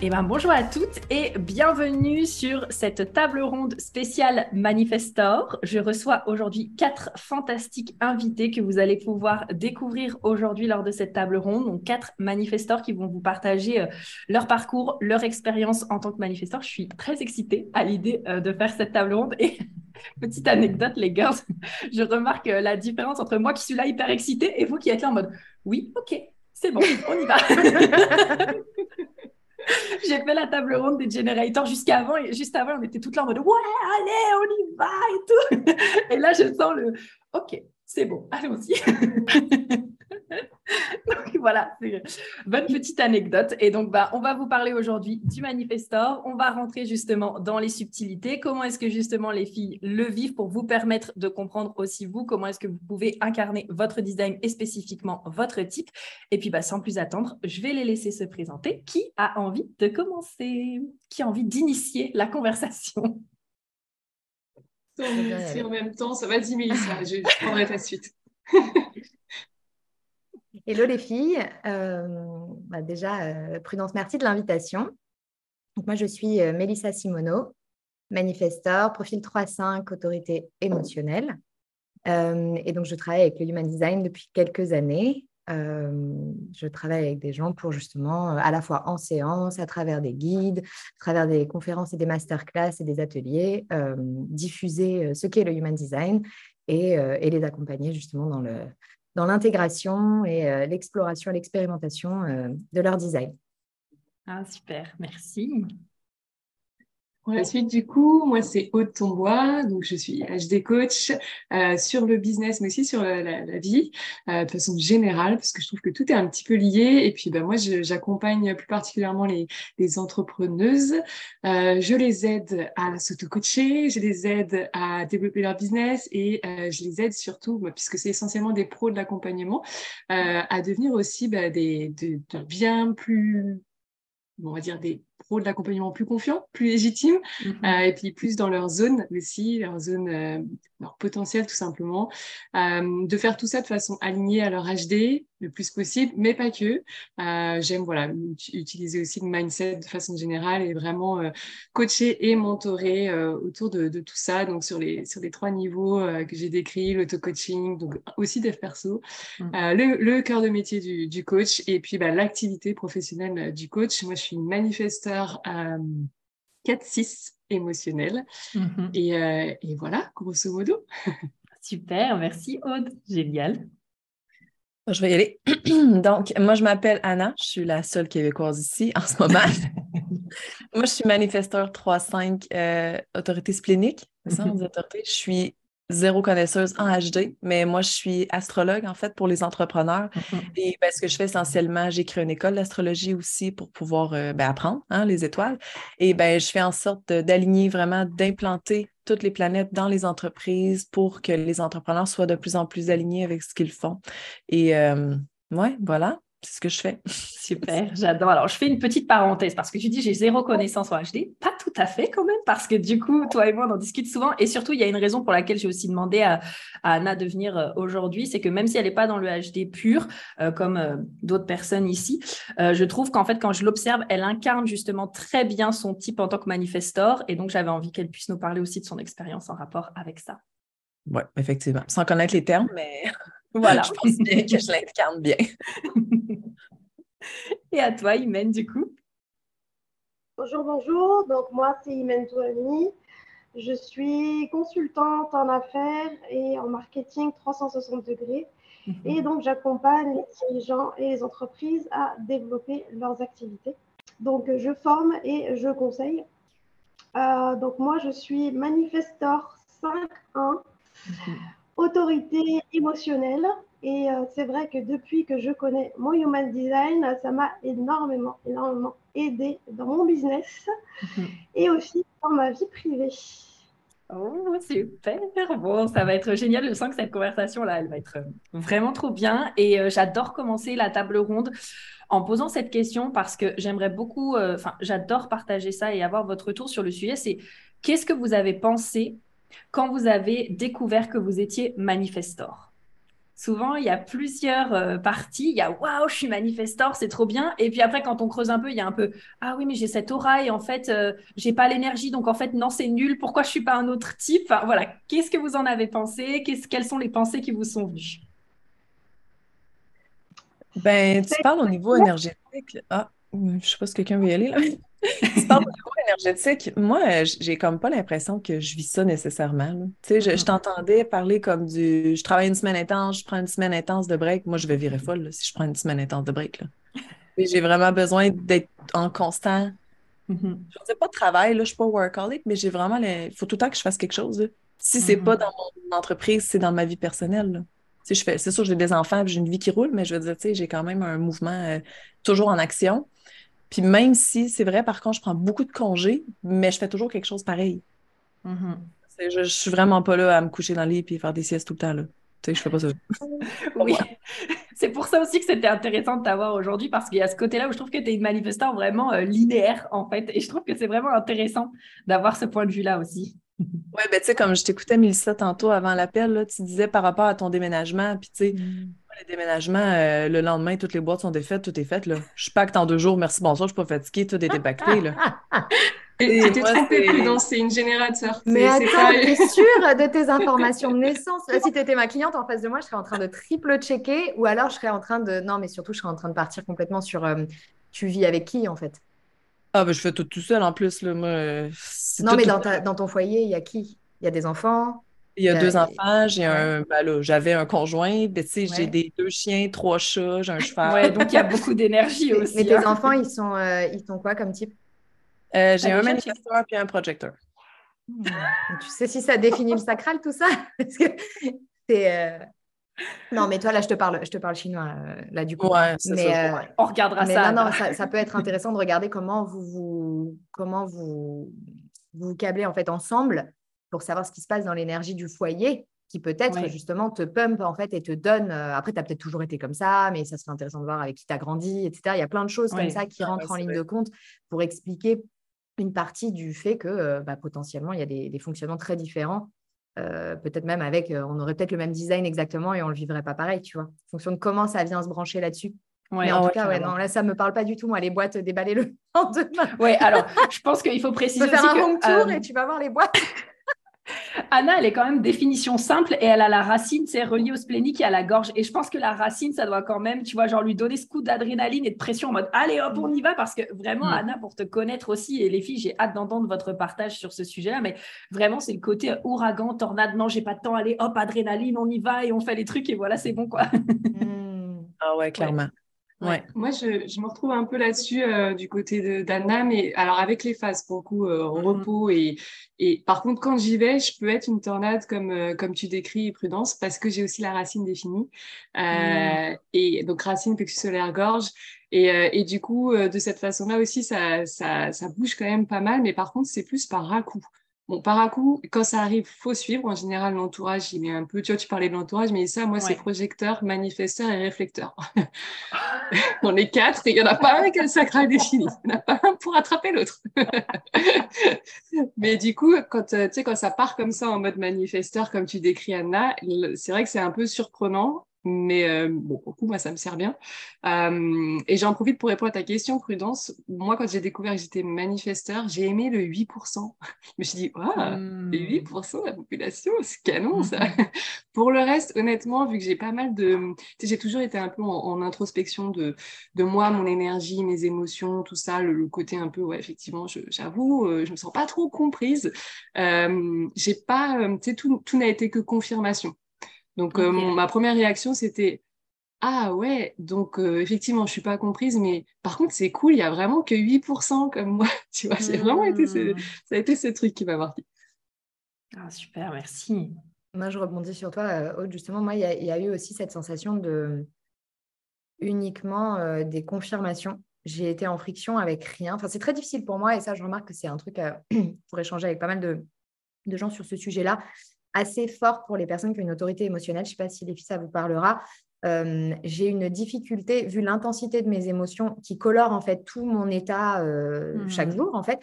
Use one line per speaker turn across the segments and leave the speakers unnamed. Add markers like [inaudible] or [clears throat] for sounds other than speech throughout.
Eh ben, bonjour à toutes et bienvenue sur cette table ronde spéciale Manifestor. Je reçois aujourd'hui quatre fantastiques invités que vous allez pouvoir découvrir aujourd'hui lors de cette table ronde. Donc, quatre manifestors qui vont vous partager euh, leur parcours, leur expérience en tant que manifestor. Je suis très excitée à l'idée euh, de faire cette table ronde et [laughs] petite anecdote, les gars, [laughs] je remarque euh, la différence entre moi qui suis là hyper excitée et vous qui êtes là en mode oui, ok, c'est bon, on y va. [laughs] [laughs] J'ai fait la table ronde des générateurs jusqu'avant et juste avant, on était toutes là en mode ouais, allez, on y va et tout. [laughs] Et là, je sens le OK, c'est bon, allons-y. [laughs] donc [laughs] voilà, c'est bonne petite anecdote. Et donc, bah, on va vous parler aujourd'hui du Manifestor. On va rentrer justement dans les subtilités. Comment est-ce que justement les filles le vivent pour vous permettre de comprendre aussi vous? Comment est-ce que vous pouvez incarner votre design et spécifiquement votre type? Et puis, bah, sans plus attendre, je vais les laisser se présenter. Qui a envie de commencer? Qui a envie d'initier la conversation?
En même temps, ça va 10 Mélissa, je prendrai ta suite. [laughs]
Hello les filles. Euh, bah déjà, euh, Prudence, merci de l'invitation. moi, je suis euh, Mélissa Simoneau, manifestor, profil 3.5, autorité émotionnelle. et donc, je travaille avec le Human Design depuis quelques années. je travaille avec des gens pour justement, à la fois en séance, à travers des guides, à travers des conférences et des masterclass et des ateliers, diffuser ce qu'est le Human Design et, les accompagner justement dans le, dans l'intégration et euh, l'exploration et l'expérimentation euh, de leur design.
Ah, super, merci.
Pour la suite, du coup, moi, c'est Aude Tombois. Donc, je suis HD coach euh, sur le business, mais aussi sur la, vie, euh, de façon générale, parce que je trouve que tout est un petit peu lié. Et puis, ben, moi, j'accompagne plus particulièrement les, les entrepreneuses. Euh, je les aide à s'auto-coacher, je les aide à développer leur business et euh, je les aide surtout, puisque c'est essentiellement des pros de l'accompagnement, euh, à devenir aussi ben, des, de, de bien plus on va dire des de l'accompagnement plus confiants, plus légitimes, mhm. euh, et puis plus dans leur zone aussi, leur zone, euh, leur potentiel tout simplement, euh, de faire tout ça de façon alignée à leur HD le plus possible, mais pas que. J'aime voilà utiliser aussi le mindset de façon générale et vraiment coacher et mentorer autour de, tout ça. Donc sur les sur les trois niveaux que j'ai décrits, l'auto-coaching, donc aussi dev perso, mhm. le, cœur de métier du, du coach et puis bah, l'activité professionnelle du coach. Moi, je suis une manifesteur 4-6 émotionnel. Mhm. Euh, et, voilà, grosso modo. [laughs]
Super, merci Aude, génial.
Je vais y aller. [clears throat] Donc, moi, je m'appelle Anna. Je suis la seule québécoise ici en ce moment. [laughs] moi, je suis manifesteur 3-5 euh, autorité splénique. ça, mhm. Je suis zéro connaisseuse en HD, mais moi, je suis astrologue, en fait, pour les entrepreneurs. Mm-hmm. Et ben, ce que je fais essentiellement, j'ai créé une école d'astrologie aussi pour pouvoir euh, ben, apprendre hein, les étoiles. Et ben, je fais en sorte d'aligner vraiment, d'implanter toutes les planètes dans les entreprises pour que les entrepreneurs soient de plus en plus alignés avec ce qu'ils font. Et euh, ouais, voilà. C'est ce que je fais. [laughs] [laughs]
Super, j'adore. Alors, je fais une petite parenthèse parce que tu dis j'ai zéro connaissance en HD. Pas tout à fait quand même, parce que du coup, toi et moi, on en discute souvent. Et surtout, il y a une raison pour laquelle j'ai aussi demandé à, Anna de venir euh, aujourd'hui. C'est que même si elle n'est pas dans le HD pur, euh, comme euh, d'autres personnes ici, je trouve qu'en fait, quand je l'observe, elle incarne justement très bien son type en tant que manifestor. Et donc, j'avais envie qu'elle puisse nous parler aussi de son expérience en rapport avec ça.
Oui, effectivement. Sans connaître les termes, mais. Voilà. je pense bien que je l'incarne bien. [laughs]
Et à toi, Imen, du coup?
Bonjour, bonjour. Donc, moi, c'est Imen Touami. Je suis consultante en affaires et en marketing 360 degrés. Mhm. Et donc, j'accompagne les dirigeants et les entreprises à développer leurs activités. Donc, je forme et je conseille. Euh, donc, moi, je suis manifestor 5.1 autorité émotionnelle. Et euh, c'est vrai que depuis que je connais mon Human Design, ça m'a énormément, énormément aidé dans mon business [laughs] et aussi dans ma vie privée.
Oh, super. Bon, ça va être génial. Je sens que cette conversation-là, elle va être vraiment trop bien. Et euh, j'adore commencer la table ronde en posant cette question parce que j'aimerais beaucoup, euh, enfin, j'adore partager ça et avoir votre retour sur le sujet. C'est qu'est-ce que vous avez pensé quand vous avez découvert que vous étiez manifestor souvent, il y a plusieurs euh, parties. Il y a waouh, je suis manifestor, c'est trop bien. Et puis après, quand on creuse un peu, il y a un peu ah oui, mais j'ai cette aura et en fait, je euh, j'ai pas l'énergie. Donc en fait, non, c'est nul. Pourquoi je suis pas un autre type? Enfin, Voilà. Qu'est-ce que vous en avez pensé? Quelles sont les pensées qui vous sont venues?
Ben, tu parles au niveau énergétique. Ah, je sais pas si quelqu'un veut y aller là. Tu parles niveau énergétique? Moi, j'ai comme pas l'impression que je vis ça nécessairement. Tu sais, je, t'entendais parler comme du je travaille une semaine intense, je prends une semaine intense de break. Moi, je vais virer folle si je prends une semaine intense de break. J'ai vraiment besoin d'être en constant. Mm-hmm. Je ne sais pas de travail, là, je suis pas workaholic, mais j'ai vraiment. Il faut tout le temps que je fasse quelque chose. Si c'est pas mm-hmm. dans mon entreprise, c'est dans ma vie personnelle. C'est sûr, j'ai des enfants, j'ai une vie qui roule, mais je veux dire, tu sais, j'ai quand même un mouvement euh, toujours en action. Puis même si, c'est vrai, par contre, je prends beaucoup de congés, mais je fais toujours quelque chose pareil. Mm-hmm. je, je, suis vraiment pas là à me coucher dans le lit et faire des siestes tout le temps. Là. Tu sais, je fais pas ça. [laughs]
oui. C'est pour ça aussi que c'était intéressant de t'avoir aujourd'hui parce qu'il y a ce côté-là où je trouve que tu es une manifestant vraiment euh, linéaire, en fait. Et je trouve que c'est vraiment intéressant d'avoir ce point de vue-là aussi.
Oui, ben tu sais, comme je t'écoutais, Mélissa, tantôt avant l'appel, tu disais par rapport à ton déménagement, puis tu sais, mm les déménagements, euh, le lendemain, toutes les boîtes sont défaites, tout est fait. Là. Je pacte en deux jours, merci, bonsoir, je suis pas fatiguée, tout est dépacté. Là. [laughs]
Trompée, c'est une générateur.
Mais attends, t'es [laughs] sûre de tes informations de naissance? Si tu étais ma cliente en face de moi, je serais en train de triple checker ou alors je serais en train de. Non, mais surtout, je serais en train de partir complètement sur. Euh, tu vis avec qui en fait?
Ah, ben je fais tout tout seul en plus. Là, moi,
non, mais dans, dans ton foyer, il y a qui? Il y a des enfants?
Il y a deux enfants, j'ai un, ben j'avais un conjoint, ben, j'ai des deux chiens, trois chats, j'ai un cheval.
Ouais, donc il y a beaucoup d'énergie aussi.
Mais tes hein. enfants, ils sont, euh, ils sont quoi comme type?
Euh, J'ai un manifesteur puis un projecteur.
Hmm. Tu sais si ça définit le sacral tout ça? [laughs] Parce que c'est. Euh, non, mais toi là, je te parle, je te parle chinois là du coup.
Ouais,
mais,
on regardera ça.
Non, non, ça, ça, peut être [laughs] intéressant de regarder comment vous, vous comment vous vous câblez en fait ensemble pour savoir ce qui se passe dans l'énergie du foyer qui peut-être justement te pump en fait et te donne. Euh, après, tu as peut-être toujours été comme ça, mais ça serait intéressant de voir avec qui tu as grandi, etc. Il y a plein de choses comme ça qui rentrent en ligne de compte pour expliquer une partie du fait que euh, bah, potentiellement il y a des, fonctionnements très différents. Euh, peut-être même avec, on aurait peut-être le même design exactement et on ne le vivrait pas pareil, tu vois, en fonction de comment ça vient se brancher là-dessus. mais en tout cas, ouais, non, là, ça ne me parle pas du tout, moi, les boîtes, déballer le lendemain. [laughs]
Oui, alors, je pense qu'il faut préciser.
Tu peux faire un home tour et tu vas voir les boîtes.
Anna, elle est quand même définition simple et elle a la racine, c'est relié au splénique et à la gorge. Et je pense que la racine, ça doit quand même, tu vois, genre lui donner ce coup d'adrénaline et de pression en mode allez hop, on y va parce que vraiment, mm. Anna, pour te connaître aussi, et les filles, j'ai hâte d'entendre votre partage sur ce sujet-là, mais vraiment, c'est le côté ouragan, tornade, non, j'ai pas de temps, allez hop, adrénaline, on y va et on fait les trucs et voilà, c'est bon quoi.
Mm. Ah ouais, clairement. Ouais.
Moi, je, je, me retrouve un peu là-dessus euh, du côté d'Anna, mais alors avec les phases, pour le coup, euh, mm-hmm. repos. Et, et par contre, quand j'y vais, je peux être une tornade comme, euh, comme tu décris, Prudence, parce que j'ai aussi la racine définie. Mm. Et donc, racine, plexus solaire, gorge. Et, et du coup, de cette façon-là aussi, ça, ça, ça bouge quand même pas mal, mais par contre, c'est plus par à-coup. Bon, par à coup, quand ça arrive, faut suivre. En général, l'entourage, il met un peu. Tu vois, tu parlais de l'entourage, mais ça, moi, c'est projecteur, manifesteur et réflecteur. [laughs] On est quatre et il n'y en a pas un qui a le sacral défini. Il n'y en a pas un pour attraper l'autre. [laughs] mais du coup, quand, euh, tu sais, quand ça part comme ça en mode manifesteur, comme tu décris, Anna, c'est vrai que c'est un peu surprenant. Mais euh, bon, pour moi, ça me sert bien. Euh, et j'en profite pour répondre à ta question, Prudence. Moi, quand j'ai découvert que j'étais manifesteur, j'ai aimé le 8%. [laughs] Je me suis dit, waouh, mmh. 8% de la population, c'est canon ça. [laughs] pour le reste, honnêtement, vu que j'ai pas mal de. Tu sais, j'ai toujours été un peu en, introspection de, de moi, mon énergie, mes émotions, tout ça, le, côté un peu, ouais, effectivement, j'avoue, je, euh, je me sens pas trop comprise. Euh, j'ai pas. Euh, tu sais, tout, tout n'a été que confirmation. Donc, euh, ma première réaction, c'était Ah ouais, donc euh, effectivement, je suis pas comprise, mais par contre, c'est cool, il y a vraiment que 8% comme moi. [laughs] tu vois, c'est vraiment été ce, mmh. ça a été ce truc qui m'a marqué.
Ah, super, merci.
moi, je rebondis sur toi, Aude. Justement, moi, il y, a eu aussi cette sensation de uniquement des confirmations. J'ai été en friction avec rien. Enfin, c'est très difficile pour moi et ça, je remarque que c'est un truc [clears throat] pour échanger avec pas mal de, de gens sur ce sujet-là assez fort pour les personnes qui ont une autorité émotionnelle. Je ne sais pas si les filles, ça vous parlera. Euh, j'ai une difficulté, vu l'intensité de mes émotions qui colore en fait tout mon état euh, chaque mmh. jour, en fait,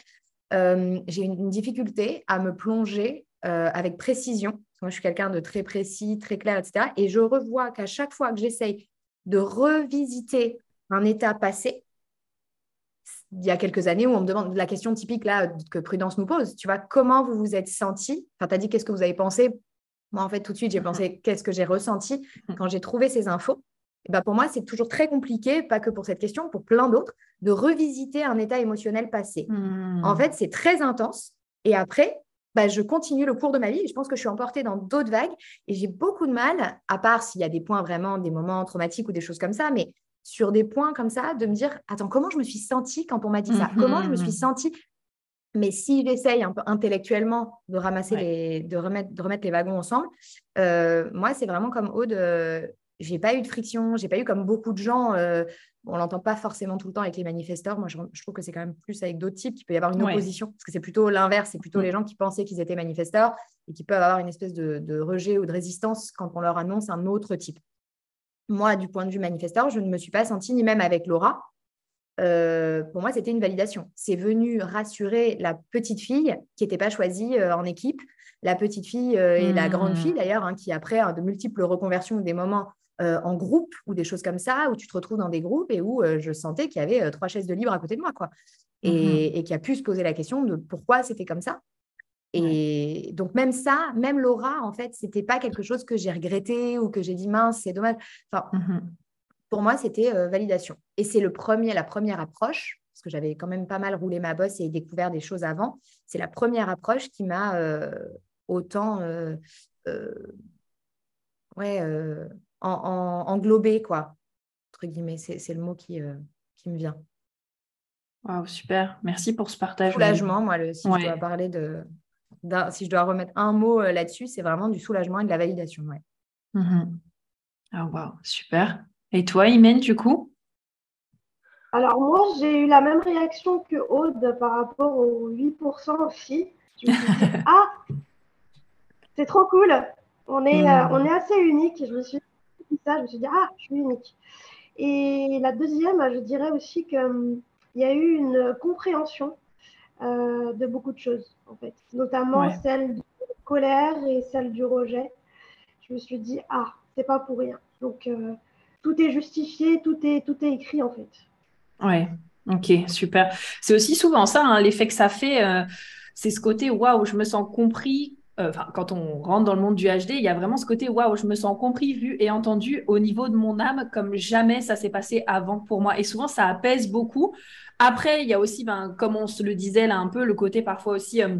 euh, j'ai une, difficulté à me plonger avec précision. moi, je suis quelqu'un de très précis, très clair, etc. Et je revois qu'à chaque fois que j'essaye de revisiter un état passé, il y a quelques années où on me demande la question typique là que Prudence nous pose, tu vois, comment vous vous êtes senti Enfin, tu as dit qu'est-ce que vous avez pensé? Moi, en fait, tout de suite, j'ai pensé qu'est-ce que j'ai ressenti quand j'ai trouvé ces infos? Et ben, pour moi, c'est toujours très compliqué, pas que pour cette question, pour plein d'autres, de revisiter un état émotionnel passé.
Hmm.
En fait, c'est très intense. Et après, bah, je continue le cours de ma vie je pense que je suis emportée dans d'autres vagues et j'ai beaucoup de mal, à part s'il y a des points vraiment, des moments traumatiques ou des choses comme ça, mais sur des points comme ça, de me dire, attends, comment je me suis sentie quand on m'a dit ça? Comment je me suis mhm. sentie? Mais si j'essaye un peu intellectuellement de ramasser les, de remettre, de remettre les wagons ensemble, euh, moi, c'est vraiment comme Aude, euh, j'ai pas eu de friction, j'ai pas eu comme beaucoup de gens, euh, on l'entend pas forcément tout le temps avec les manifesteurs. Moi, je, trouve que c'est quand même plus avec d'autres types qu'il peut y avoir une opposition, parce que c'est plutôt l'inverse, c'est plutôt mm. les gens qui pensaient qu'ils étaient manifesteurs et qui peuvent avoir une espèce de, de, rejet ou de résistance quand on leur annonce un autre type moi, du point de vue manifesteur, je ne me suis pas sentie, ni même avec Laura. Euh, pour moi, c'était une validation. C'est venu rassurer la petite fille qui n'était pas choisie euh, en équipe, la petite fille euh, et la grande fille d'ailleurs, hein, qui après de multiples reconversions ou des moments en groupe ou des choses comme ça, où tu te retrouves dans des groupes et où je sentais qu'il y avait trois chaises de libre à côté de moi. quoi. Et, mmh et qui a pu se poser la question de pourquoi c'était comme ça. Et donc même ça, même Laura, en fait, c'était pas quelque chose que j'ai regretté ou que j'ai dit mince, c'est dommage. Enfin, mmh pour moi, c'était euh, validation. Et c'est le premier, la première approche, parce que j'avais quand même pas mal roulé ma bosse et découvert des choses avant. C'est la première approche qui m'a euh, autant, euh, ouais, en, englobé quoi. Entre guillemets, c'est le mot qui, qui me vient.
Wow, super. Merci pour ce partage.
Soulagement, moi, le, si je dois parler de, si je dois remettre un mot euh, là-dessus, c'est vraiment du soulagement et de la validation. Ouais.
Mhm. Ah, wow, super. Et toi, Imen, du coup?
Alors, moi, j'ai eu la même réaction que Aude par rapport aux 8% aussi. Je me suis dit, [laughs] ah, c'est trop cool. On est, euh, on est assez unique. Je me suis dit ça, je me suis dit, ah, je suis unique. Et la deuxième, je dirais aussi qu'il hum, y a eu une compréhension euh, de beaucoup de choses, en fait, notamment celle de colère et celle du rejet. Je me suis dit, ah, c'est pas pour rien. Donc, euh, tout est justifié, tout est, tout est écrit, en fait.
Ouais, ok, super. C'est aussi souvent ça, hein, l'effet que ça fait, euh, c'est ce côté, waouh, je me sens compris, enfin, quand on rentre dans le monde du HD, il y a vraiment ce côté waouh, je me sens compris, vu et entendu au niveau de mon âme comme jamais ça s'est passé avant pour moi. Et souvent, ça apaise beaucoup après, il y a aussi, ben, comme on se le disait là un peu, le côté parfois aussi euh,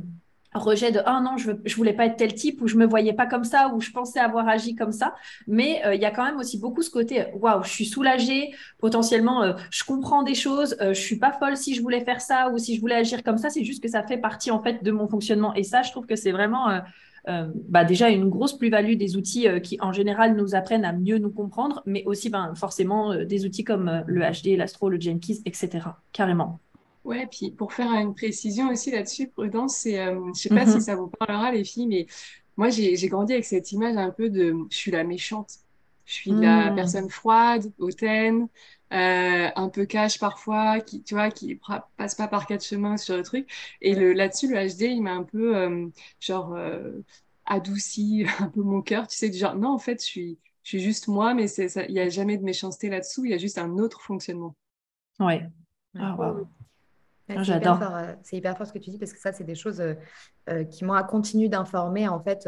rejet de ah non je, ne voulais pas être tel type ou je me voyais pas comme ça ou je pensais avoir agi comme ça mais euh, il y a quand même aussi beaucoup ce côté waouh je suis soulagée potentiellement euh, je comprends des choses je suis pas folle si je voulais faire ça ou si je voulais agir comme ça c'est juste que ça fait partie en fait de mon fonctionnement et ça je trouve que c'est vraiment euh, bah déjà une grosse plus-value des outils euh, qui en général nous apprennent à mieux nous comprendre, mais aussi ben, forcément euh, des outils comme le HD, l'Astro, le Jenkins, etc. Carrément.
Ouais, puis pour faire une précision aussi là-dessus, Prudence, c'est, je sais pas si mhm. ça vous parlera les filles, mais moi j'ai grandi avec cette image un peu de je suis la méchante, je suis la hmm. personne froide, hautaine, euh, un peu cash parfois, qui tu vois, qui passe pas par quatre chemins sur le truc. Et le là-dessus, le HD, il m'a un peu euh, genre euh, adouci [laughs] un peu mon cœur. Tu sais, du genre non, en fait, je suis je suis juste moi, mais c'est il y a jamais de méchanceté là-dessous. Il y a juste un autre fonctionnement.
Ouais.
Ah, wow. Ah, j'adore. C'est hyper fort ce que tu dis parce que ça, c'est des choses qui m'ont continué d'informer en fait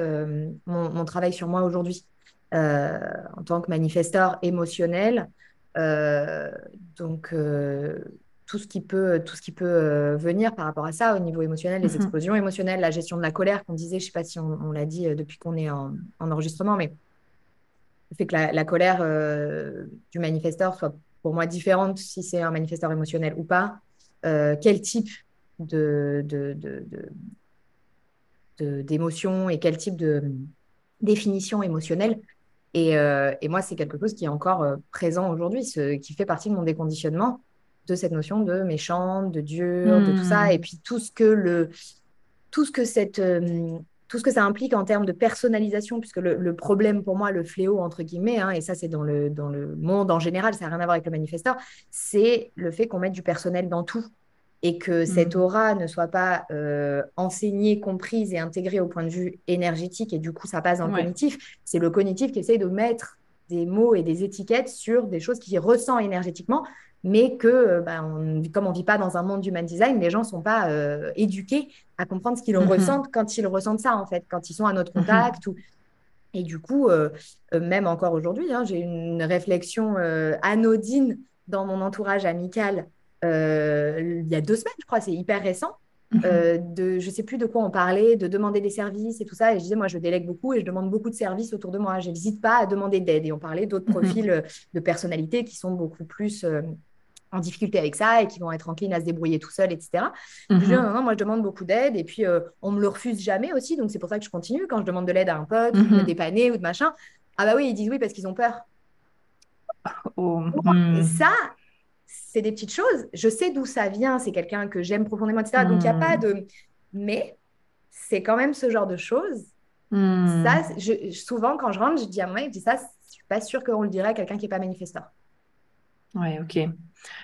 mon, mon, travail sur moi aujourd'hui. en tant que manifesteur émotionnel, euh, donc, euh, tout ce qui peut, tout ce qui peut euh, venir par rapport à ça au niveau émotionnel, les mhm. explosions émotionnelles, la gestion de la colère qu'on disait, je ne sais pas si on, l'a dit depuis qu'on est en, enregistrement, mais le fait que la, colère du manifesteur soit pour moi différente si c'est un manifesteur émotionnel ou pas, quel type de, d'émotion et quel type de, définition émotionnelle. Et, et moi, c'est quelque chose qui est encore présent aujourd'hui, ce, qui fait partie de mon déconditionnement de cette notion de méchante, de dur, de tout ça, hmm. et puis tout ce que le, tout ce que cette, tout ce que ça implique en termes de personnalisation, puisque le, problème pour moi, le fléau entre guillemets, hein, et ça c'est dans le, dans le monde en général, ça n'a rien à voir avec le manifesteur, c'est le fait qu'on mette du personnel dans tout et que cette hmm. aura ne soit pas euh, enseignée, comprise et intégrée au point de vue énergétique, et du coup ça passe dans le cognitif. C'est le cognitif qui essaye de mettre des mots et des étiquettes sur des choses qu'il ressent énergétiquement, mais que, euh, bah, comme on ne vit pas dans un monde d'human design, les gens ne sont pas euh, éduqués à comprendre ce qu'ils mhm. ressentent quand ils ressentent ça, en fait, quand ils sont à notre mhm. contact. ou... Et du coup, euh, même encore aujourd'hui, hein, j'ai une réflexion anodine dans mon entourage amical il y a deux semaines, je crois, c'est hyper récent. Mhm. de, je sais plus de quoi on parlait, de demander des services et tout ça. Et je disais, moi, je délègue beaucoup et je demande beaucoup de services autour de moi. Je n'hésite pas à demander d'aide. Et on parlait d'autres profils de personnalités qui sont beaucoup plus en difficulté avec ça et qui vont être enclines à se débrouiller tout seul, etc. Je dis, mhm. non, non, moi, je demande beaucoup d'aide et puis euh, on me le refuse jamais aussi. Donc, c'est pour ça que je continue. Quand je demande de l'aide à un pote, ou de me mhm. dépanner ou de machin, ah bah oui, ils disent oui parce qu'ils ont peur. Oh, hmm. Ça, c'est des petites choses. Je sais d'où ça vient. C'est quelqu'un que j'aime profondément, etc. Donc, il n'y a pas hmm. de. Mais c'est quand même ce genre de choses. Hmm. Ça, je, souvent, quand je rentre, je dis à moi, je dis ça, je suis pas sûre qu'on le dirait à quelqu'un qui n'est pas manifesteur.
Ouais, ok.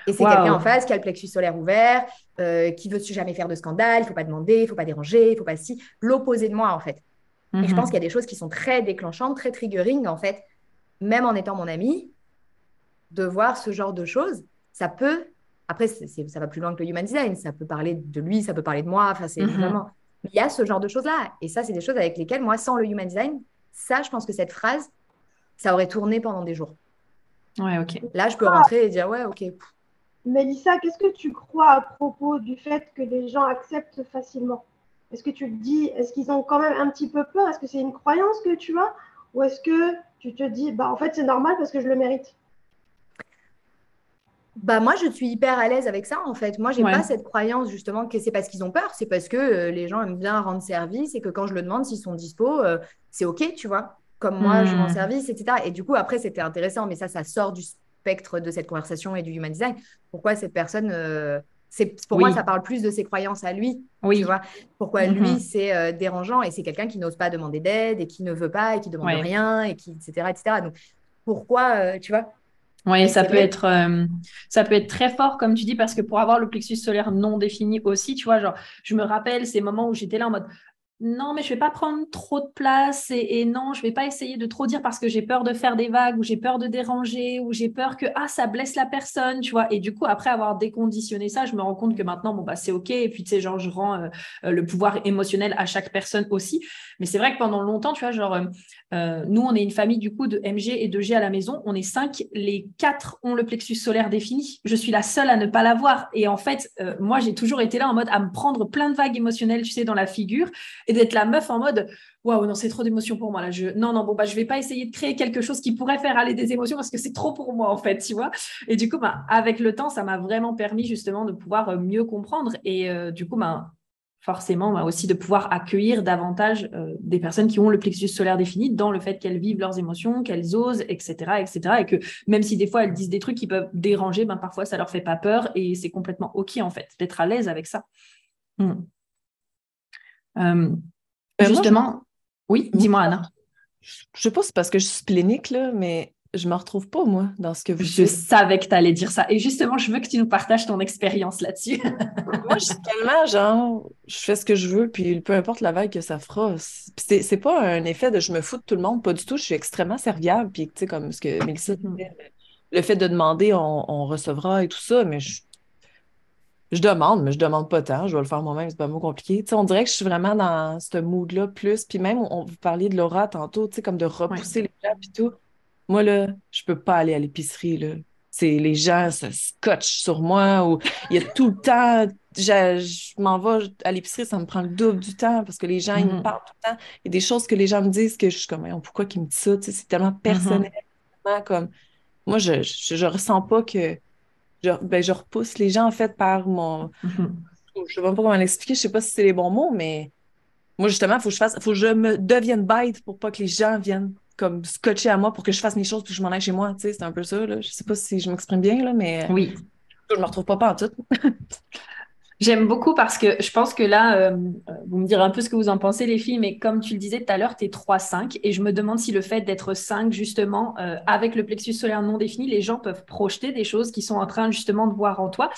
Et c'est quelqu'un en face qui a le plexus solaire ouvert, euh, qui veut jamais faire de scandale, il ne faut pas demander, il ne faut pas déranger, il ne faut pas si. L'opposé de moi, en fait. Et je mhm. pense qu'il y a des choses qui sont très déclenchantes, très triggering, en fait, même en étant mon ami, de voir ce genre de choses. Ça peut. Après, ça va plus loin que le human design. Ça peut parler de lui, ça peut parler de moi. Enfin, c'est mhm. vraiment. Il y a ce genre de choses-là. Et ça, c'est des choses avec lesquelles, moi, sans le human design, ça, je pense que cette phrase, ça aurait tourné pendant des jours.
Ouais, ok.
Là, je peux rentrer et dire, ouais, ok.
Mélissa, qu'est-ce que tu crois à propos du fait que les gens acceptent facilement? Est-ce que tu te dis, est-ce qu'ils ont quand même un petit peu peur? Est-ce que c'est une croyance que tu as? Ou est-ce que tu te dis, bah en fait c'est normal parce que je le mérite?
Bah moi je suis hyper à l'aise avec ça en fait. Moi j'ai pas cette croyance justement que c'est parce qu'ils ont peur, c'est parce que euh, les gens aiment bien rendre service et que quand je le demande s'ils sont dispo, euh, c'est ok, tu vois. Comme moi je rends hmm. service, etc. Et du coup après c'était intéressant, mais ça ça sort du spectre de cette conversation et du human design. Pourquoi cette personne, euh, c'est pour moi, ça parle plus de ses croyances à lui. Oui. Tu vois Pourquoi lui, mm-hmm. c'est euh, dérangeant et c'est quelqu'un qui n'ose pas demander d'aide et qui ne veut pas et qui demande rien et qui, etc., etc. Donc, pourquoi, euh, tu vois?
Oui, ça peut être ça peut être très fort comme tu dis parce que pour avoir le plexus solaire non défini aussi, tu vois, genre je me rappelle ces moments où j'étais là en mode non, mais je vais pas prendre trop de place et, non, je vais pas essayer de trop dire parce que j'ai peur de faire des vagues ou j'ai peur de déranger ou j'ai peur que ah ça blesse la personne, tu vois. Et du coup, après avoir déconditionné ça, je me rends compte que maintenant, bon bah c'est ok. Et puis tu sais, genre je rends euh, euh, le pouvoir émotionnel à chaque personne aussi. Mais c'est vrai que pendant longtemps, tu vois, genre euh, nous on est une famille du coup de MG et de G à la maison. On est cinq, les quatre ont le plexus solaire défini. Je suis la seule à ne pas l'avoir. Et en fait, moi j'ai toujours été là en mode à me prendre plein de vagues émotionnelles, tu sais, dans la figure d'être la meuf en mode waouh non c'est trop d'émotions pour moi là je non non bon bah je vais pas essayer de créer quelque chose qui pourrait faire aller des émotions parce que c'est trop pour moi en fait tu vois et du coup bah, avec le temps ça m'a vraiment permis justement de pouvoir euh, mieux comprendre et euh, du coup bah, forcément bah, aussi de pouvoir accueillir davantage euh, des personnes qui ont le plexus solaire défini dans le fait qu'elles vivent leurs émotions, qu'elles osent, etc., etc. Et que même si des fois elles disent des trucs qui peuvent déranger, ben, parfois ça leur fait pas peur et c'est complètement ok en fait d'être à l'aise avec ça. Hmm. Euh, euh, justement, oui, dis-moi, Anna.
Je pense parce que je suis splénique, là, mais je me retrouve pas, moi, dans ce que vous
Je savais que tu allais dire ça. Et justement, je veux que tu nous partages ton expérience là-dessus. [laughs]
moi, je suis tellement genre, je fais ce que je veux, puis peu importe la vague que ça fera. C'est pas un effet de je me fous de tout le monde, pas du tout. Je suis extrêmement serviable, puis tu sais, comme ce que Mélissa mm-hmm. disait, le fait de demander, on, on, recevra et tout ça, mais je je demande, mais je demande pas tant. Je vais le faire moi-même, c'est pas mot compliqué. on dirait que je suis vraiment dans ce mood-là plus. Puis même, on, vous parliez de l'aura tantôt, comme de repousser les gens et tout. Moi, là, je peux pas aller à l'épicerie, là. C'est les gens se scotchent sur moi ou il y a tout le temps, je, m'en vais à l'épicerie, ça me prend le double du temps parce que les gens, ils me mm-hmm. parlent tout le temps. Il y a des choses que les gens me disent que je suis comme, pourquoi qu'ils me disent ça? c'est tellement mm-hmm. personnel. comme, moi, je, je, je ressens pas que je, ben, je repousse les gens, en fait, par mon. Mm-hmm. Je ne sais pas comment l'expliquer, je ne sais pas si c'est les bons mots, mais Moi, justement, il faut que je fasse, faut que je me devienne bête pour pas que les gens viennent comme scotcher à moi pour que je fasse mes choses puis que je m'en aille chez moi. Tu sais, c'est un peu ça. Là. Je sais pas si je m'exprime bien, là, mais
oui.
je me retrouve pas pas en tout. [laughs]
J'aime beaucoup parce que je pense que là, euh, vous me direz un peu ce que vous en pensez, les filles, mais comme tu le disais tout à l'heure, tu es 3-5 et je me demande si le fait d'être 5, justement, euh, avec le plexus solaire non défini, les gens peuvent projeter des choses qui sont en train justement de voir en toi.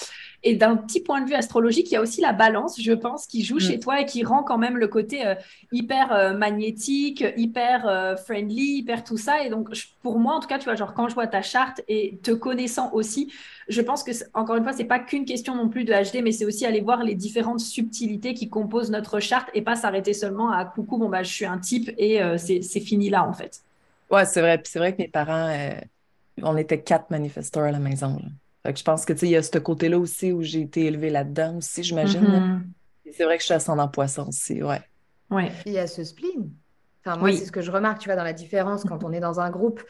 Et d'un petit point de vue astrologique, il y a aussi la balance, je pense, qui joue mm. chez toi et qui rend quand même le côté euh, hyper magnétique, hyper friendly, hyper tout ça. Et donc, pour moi, en tout cas, tu vois, genre quand je vois ta charte et te connaissant aussi, je pense que, encore une fois, c'est pas qu'une question non plus de HD, mais c'est aussi aller voir les différentes subtilités qui composent notre charte et pas s'arrêter seulement à coucou, bon, bah, je suis un type et euh, c'est fini là, en fait.
Ouais, c'est vrai. C'est vrai que mes parents, euh, on était quatre manifesteurs à la maison. Je pense que, tu sais, il y a ce côté-là aussi où j'ai été élevée là-dedans aussi, j'imagine. Mm-hmm. C'est vrai que je suis ascendant poisson aussi, ouais.
Ouais.
Il y a ce spleen. Enfin, moi, c'est ce que je remarque, tu vois, dans la différence quand on est dans un groupe.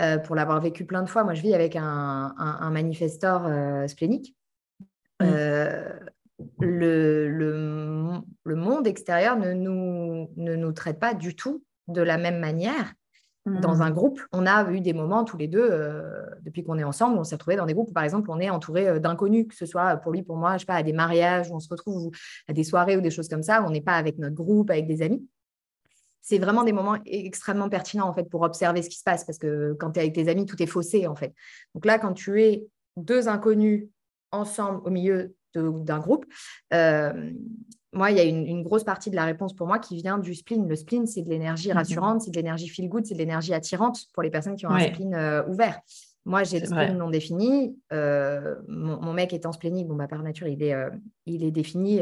Euh, pour l'avoir vécu plein de fois, moi je vis avec un, un, manifestor euh, splénique. Mm. Euh, le, le, monde extérieur ne nous, ne nous traite pas du tout de la même manière. Dans mm. un groupe, on a eu des moments tous les deux, depuis qu'on est ensemble, on s'est retrouvés dans des groupes où, par exemple, on est entouré d'inconnus, que ce soit pour lui, pour moi, je sais pas, à des mariages où on se retrouve, à des soirées ou des choses comme ça, où on n'est pas avec notre groupe, avec des amis c'est vraiment des moments extrêmement pertinents en fait pour observer ce qui se passe parce que quand tu es avec tes amis, tout est faussé en fait. Donc là, quand tu es deux inconnus ensemble au milieu d'un groupe, euh, moi, il y a une, grosse partie de la réponse pour moi qui vient du spleen. Le spleen, c'est de l'énergie mmh rassurante, c'est de l'énergie feel good, c'est de l'énergie attirante pour les personnes qui ont un spleen euh, ouvert. Moi, j'ai le spleen non défini. Euh, mon, mec étant splénique, bon, bah, par nature, il est, il est défini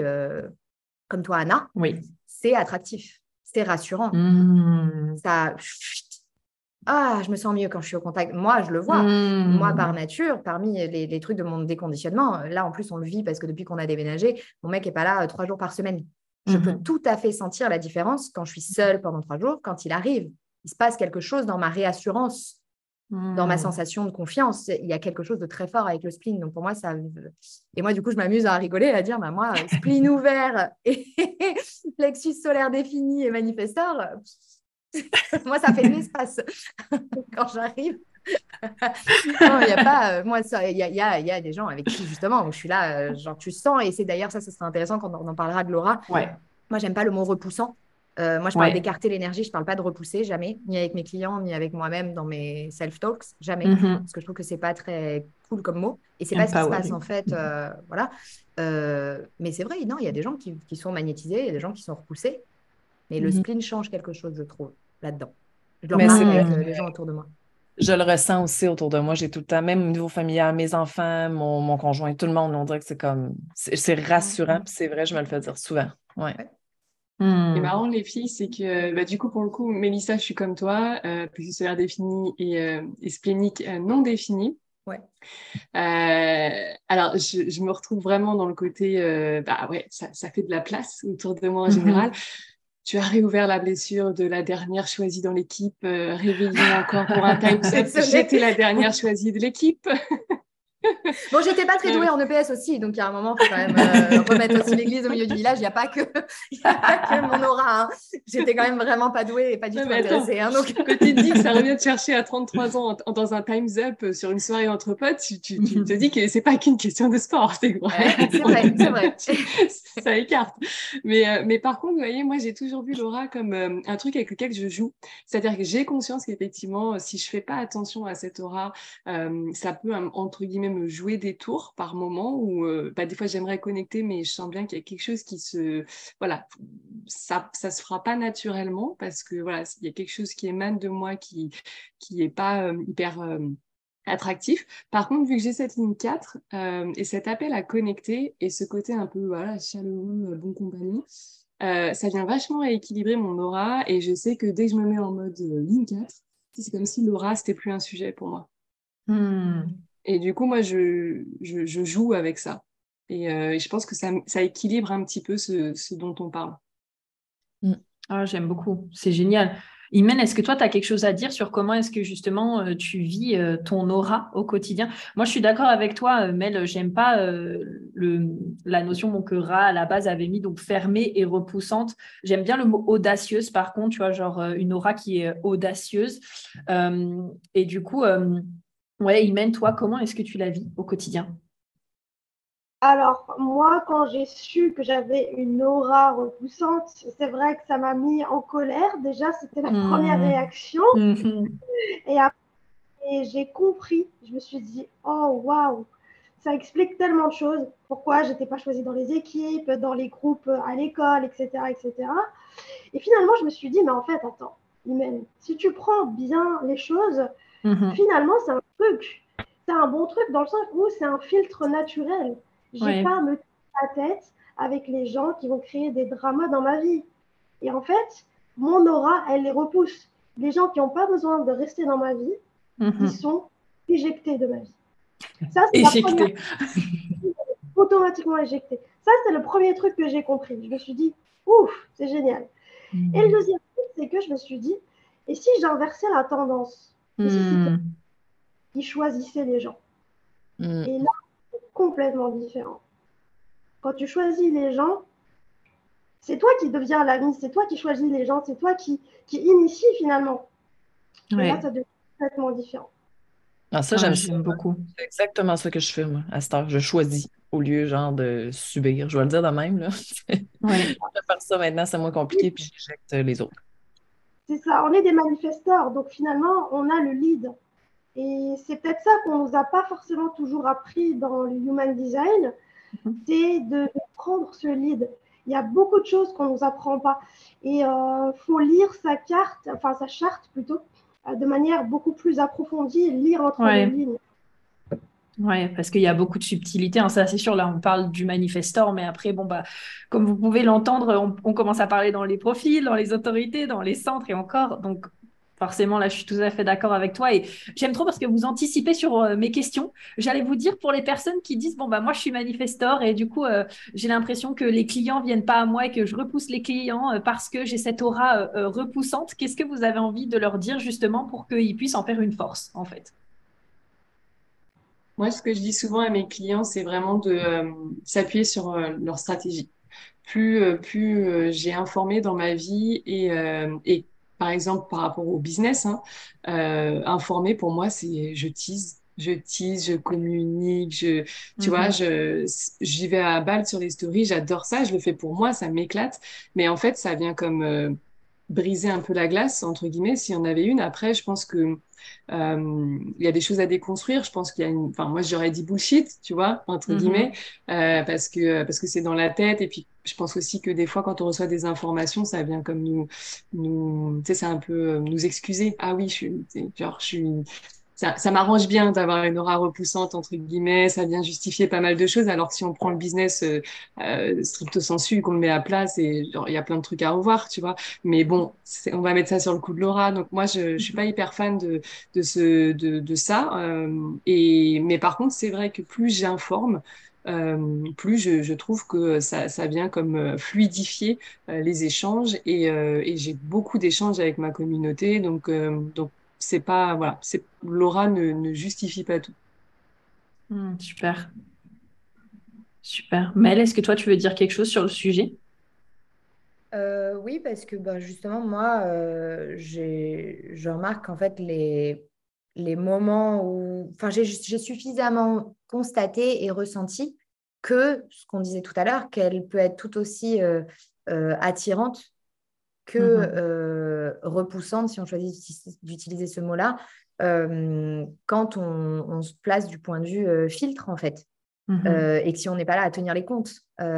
comme toi, Anna.
Oui.
C'est attractif c'est rassurant. Ça, ah, je me sens mieux quand je suis au contact. Moi, je le vois.
Mmh.
Moi, par nature, parmi les, trucs de mon déconditionnement, là, en plus, on le vit parce que depuis qu'on a déménagé, mon mec est pas là euh, trois jours par semaine. Je peux mmh. tout à fait sentir la différence quand je suis seule pendant trois jours. Quand il arrive, il se passe quelque chose dans ma réassurance dans ma hmm. sensation de confiance. Il y a quelque chose de très fort avec le spleen. Donc pour moi, ça. Et moi, du coup, je m'amuse à rigoler, à dire bah, moi, spleen ouvert et [laughs] plexus solaire défini et manifesteur, [laughs] moi, ça fait de l'espace [laughs] quand j'arrive. [laughs] non, il n'y a pas. Euh, moi, il y a, y, a, y a, des gens avec qui, justement, où je suis là, euh, genre, tu sens, et c'est d'ailleurs, ça, ça serait intéressant quand on en parlera de Laura.
Ouais.
Moi, j'aime pas le mot repoussant. Euh, moi, je parle d'écarter l'énergie, je ne parle pas de repousser, jamais, ni avec mes clients, ni avec moi-même dans mes self-talks, jamais,
mhm.
parce que je trouve que ce n'est pas très cool comme mot. Et c'est pas ce qui se passe en fait. Euh, voilà. Mais c'est vrai, non, il y a des gens qui, sont magnétisés, il y a des gens qui sont repoussés. Mais le mhm. spleen change quelque chose, je trouve, là-dedans. Je le remarque avec les gens autour de moi.
Je le ressens aussi autour de moi. J'ai tout le temps, même au niveau familial, mes enfants, mon, conjoint, tout le monde, on dirait que c'est comme. C'est rassurant, c'est vrai, je me le fais dire souvent. Ouais.
Hmm. Et marrant, les filles, c'est que bah, du coup, pour le coup, Mélissa, je suis comme toi, euh, plus solaire défini et, euh, et splénique euh, non défini.
Ouais.
Euh, alors, je, je, me retrouve vraiment dans le côté, bah ouais, ça, ça, fait de la place autour de moi en général. Tu as réouvert la blessure de la dernière choisie dans l'équipe, réveillée encore pour un [laughs] time J'étais la dernière choisie de l'équipe.
Bon, j'étais pas très douée en EPS aussi, donc il y a un moment, il faut quand même euh, remettre aussi l'église au milieu du village. Il n'y a, pas que, que mon aura. Hein. J'étais quand même vraiment pas douée et pas du tout intéressée. Hein, donc...
Quand tu te dis que ça revient te chercher à 33 ans dans un Time's Up euh, sur une soirée entre potes, tu, tu, te dis que c'est pas qu'une question de sport.
C'est vrai, c'est vrai. [laughs]
ça écarte. Mais, euh, mais par contre, vous voyez, moi, j'ai toujours vu l'aura comme un truc avec lequel je joue. C'est-à-dire que j'ai conscience qu'effectivement, si je fais pas attention à cette aura, ça peut, entre guillemets, me jouer des tours par moment où euh, bah, des fois j'aimerais connecter, mais je sens bien qu'il y a quelque chose qui se. Voilà, ça ne se fera pas naturellement parce que voilà, il y a quelque chose qui émane de moi qui qui est pas euh, hyper. Euh, attractif. Par contre, vu que j'ai cette ligne 4 et cet appel à connecter et ce côté un peu voilà, chaleureux, bon compagnie, ça vient vachement équilibrer mon aura et je sais que dès que je me mets en mode ligne 4, c'est comme si l'aura, c'était plus un sujet pour moi.
Hmm.
Et du coup, moi, je, je, joue avec ça. Et, euh, je pense que ça, ça, équilibre un petit peu ce, ce dont on parle.
Mm. Ah, J'aime beaucoup, c'est génial. Imen, est-ce que toi, tu as quelque chose à dire sur comment est-ce que justement euh, tu vis euh, ton aura au quotidien? Moi, je suis d'accord avec toi, Mel, j'aime pas le, la notion que Ra, à la base, avait mis, donc fermée et repoussante. J'aime bien le mot audacieuse, par contre, tu vois, genre une aura qui est audacieuse. et du coup, ouais, Imen, toi, comment est-ce que tu la vis au quotidien?
Alors, moi, quand j'ai su que j'avais une aura repoussante, c'est vrai que ça m'a mis en colère. Déjà, c'était la première mmh. réaction. Mmh. Et après, j'ai compris. Je me suis dit, oh, waouh, ça explique tellement de choses. Pourquoi j'étais pas choisie dans les équipes, dans les groupes à l'école, etc., etc. Et finalement, je me suis dit, mais en fait, attends, si tu prends bien les choses, mmh. finalement, c'est un truc. C'est un bon truc dans le sens où c'est un filtre naturel. Je n'ai pas à me la tête avec les gens qui vont créer des dramas dans ma vie. Et en fait, mon aura, elle les repousse. Les gens qui n'ont pas besoin de rester dans ma vie, mhm. ils sont éjectés de ma vie.
Ça, c'est éjectés.
automatiquement éjectés. Ça, c'est le premier truc que j'ai compris. Je me suis dit, ouf, c'est génial. Mhm. Et le deuxième truc, c'est que je me suis dit, et si j'inversais la tendance mmh. Ils choisissaient les gens. Mhm. Et là, complètement différent. Quand tu choisis les gens, c'est toi qui deviens l'ami, c'est toi qui choisis les gens, c'est toi qui, qui initie finalement. Et là, ça devient complètement différent.
Ah, ça, ah, j'aime beaucoup. C'est exactement ça que je fais, moi, à cette heure. Je choisis au lieu, genre, de subir. Je vais le dire de même, là. [laughs] Ouais. faire ça maintenant, c'est moins compliqué, puis j'éjecte les autres.
C'est ça, on est des manifesteurs, donc finalement, on a le lead. Et c'est peut-être ça qu'on ne nous a pas forcément toujours appris dans le human design, mhm. c'est de, prendre ce lead. Il y a beaucoup de choses qu'on ne nous apprend pas. Et il euh, faut lire sa carte, enfin sa charte plutôt, euh, de manière beaucoup plus approfondie, lire entre les lignes.
Oui, parce qu'il y a beaucoup de subtilités. Hein, ça, c'est sûr. Là, on parle du manifestor, mais après, bon, bah, comme vous pouvez l'entendre, on, commence à parler dans les profils, dans les autorités, dans les centres et encore. Donc, Forcément, là, je suis tout à fait d'accord avec toi. Et j'aime trop parce que vous anticipez sur euh, mes questions. J'allais vous dire pour les personnes qui disent Bon, bah, moi, je suis manifestor et du coup, euh, j'ai l'impression que les clients viennent pas à moi et que je repousse les clients euh, parce que j'ai cette aura repoussante. Qu'est-ce que vous avez envie de leur dire justement pour qu'ils puissent en faire une force, en fait?
Moi, ce que je dis souvent à mes clients, c'est vraiment de s'appuyer sur leur stratégie. Plus, plus j'ai informé dans ma vie et, et par exemple, par rapport au business, hein, euh, informer pour moi, c'est je tease, je tease, je communique, je, tu vois, mhm. je, j'y vais à balle sur les stories, j'adore ça, je le fais pour moi, ça m'éclate. Mais en fait, ça vient comme euh, briser un peu la glace, entre guillemets, s'il y en avait une. Après, je pense que euh, il y a des choses à déconstruire. Je pense qu'il y a une, enfin, moi, j'aurais dit bullshit, tu vois, entre mhm. guillemets, euh, parce que, parce que c'est dans la tête. Et puis, je pense aussi que des fois, quand on reçoit des informations, ça vient comme nous, nous, tu sais, c'est un peu euh, nous excuser. Ah oui, je suis, genre, je suis, ça, m'arrange bien d'avoir une aura repoussante, entre guillemets, ça vient justifier pas mal de choses, alors que si on prend le business euh, euh stricto sensu, qu'on le met à place, et il y a plein de trucs à revoir, tu vois. Mais bon, on va mettre ça sur le coup de l'aura. Donc moi, je, je suis pas hyper fan de, de, ce, de, de ça. Euh, et, mais par contre, c'est vrai que plus j'informe, euh, plus je, je, trouve que ça, ça vient comme euh, fluidifier les échanges et, et j'ai beaucoup d'échanges avec ma communauté donc donc c'est pas voilà, c'est l'aura ne, justifie pas tout.
Hmm, super. Super. Mel, est-ce que toi tu veux dire quelque chose sur le sujet?
Euh, Oui, parce que bah, justement, moi, euh, je remarque qu'en fait, les, les moments où. Enfin, j'ai suffisamment constaté et ressenti que, ce qu'on disait tout à l'heure, qu'elle peut être tout aussi euh, attirante que mmh euh, repoussante, si on choisit d'utiliser ce mot-là, euh, quand on, se place du point de vue euh, filtre, en fait. Mmh et que si on n'est pas là à tenir les comptes,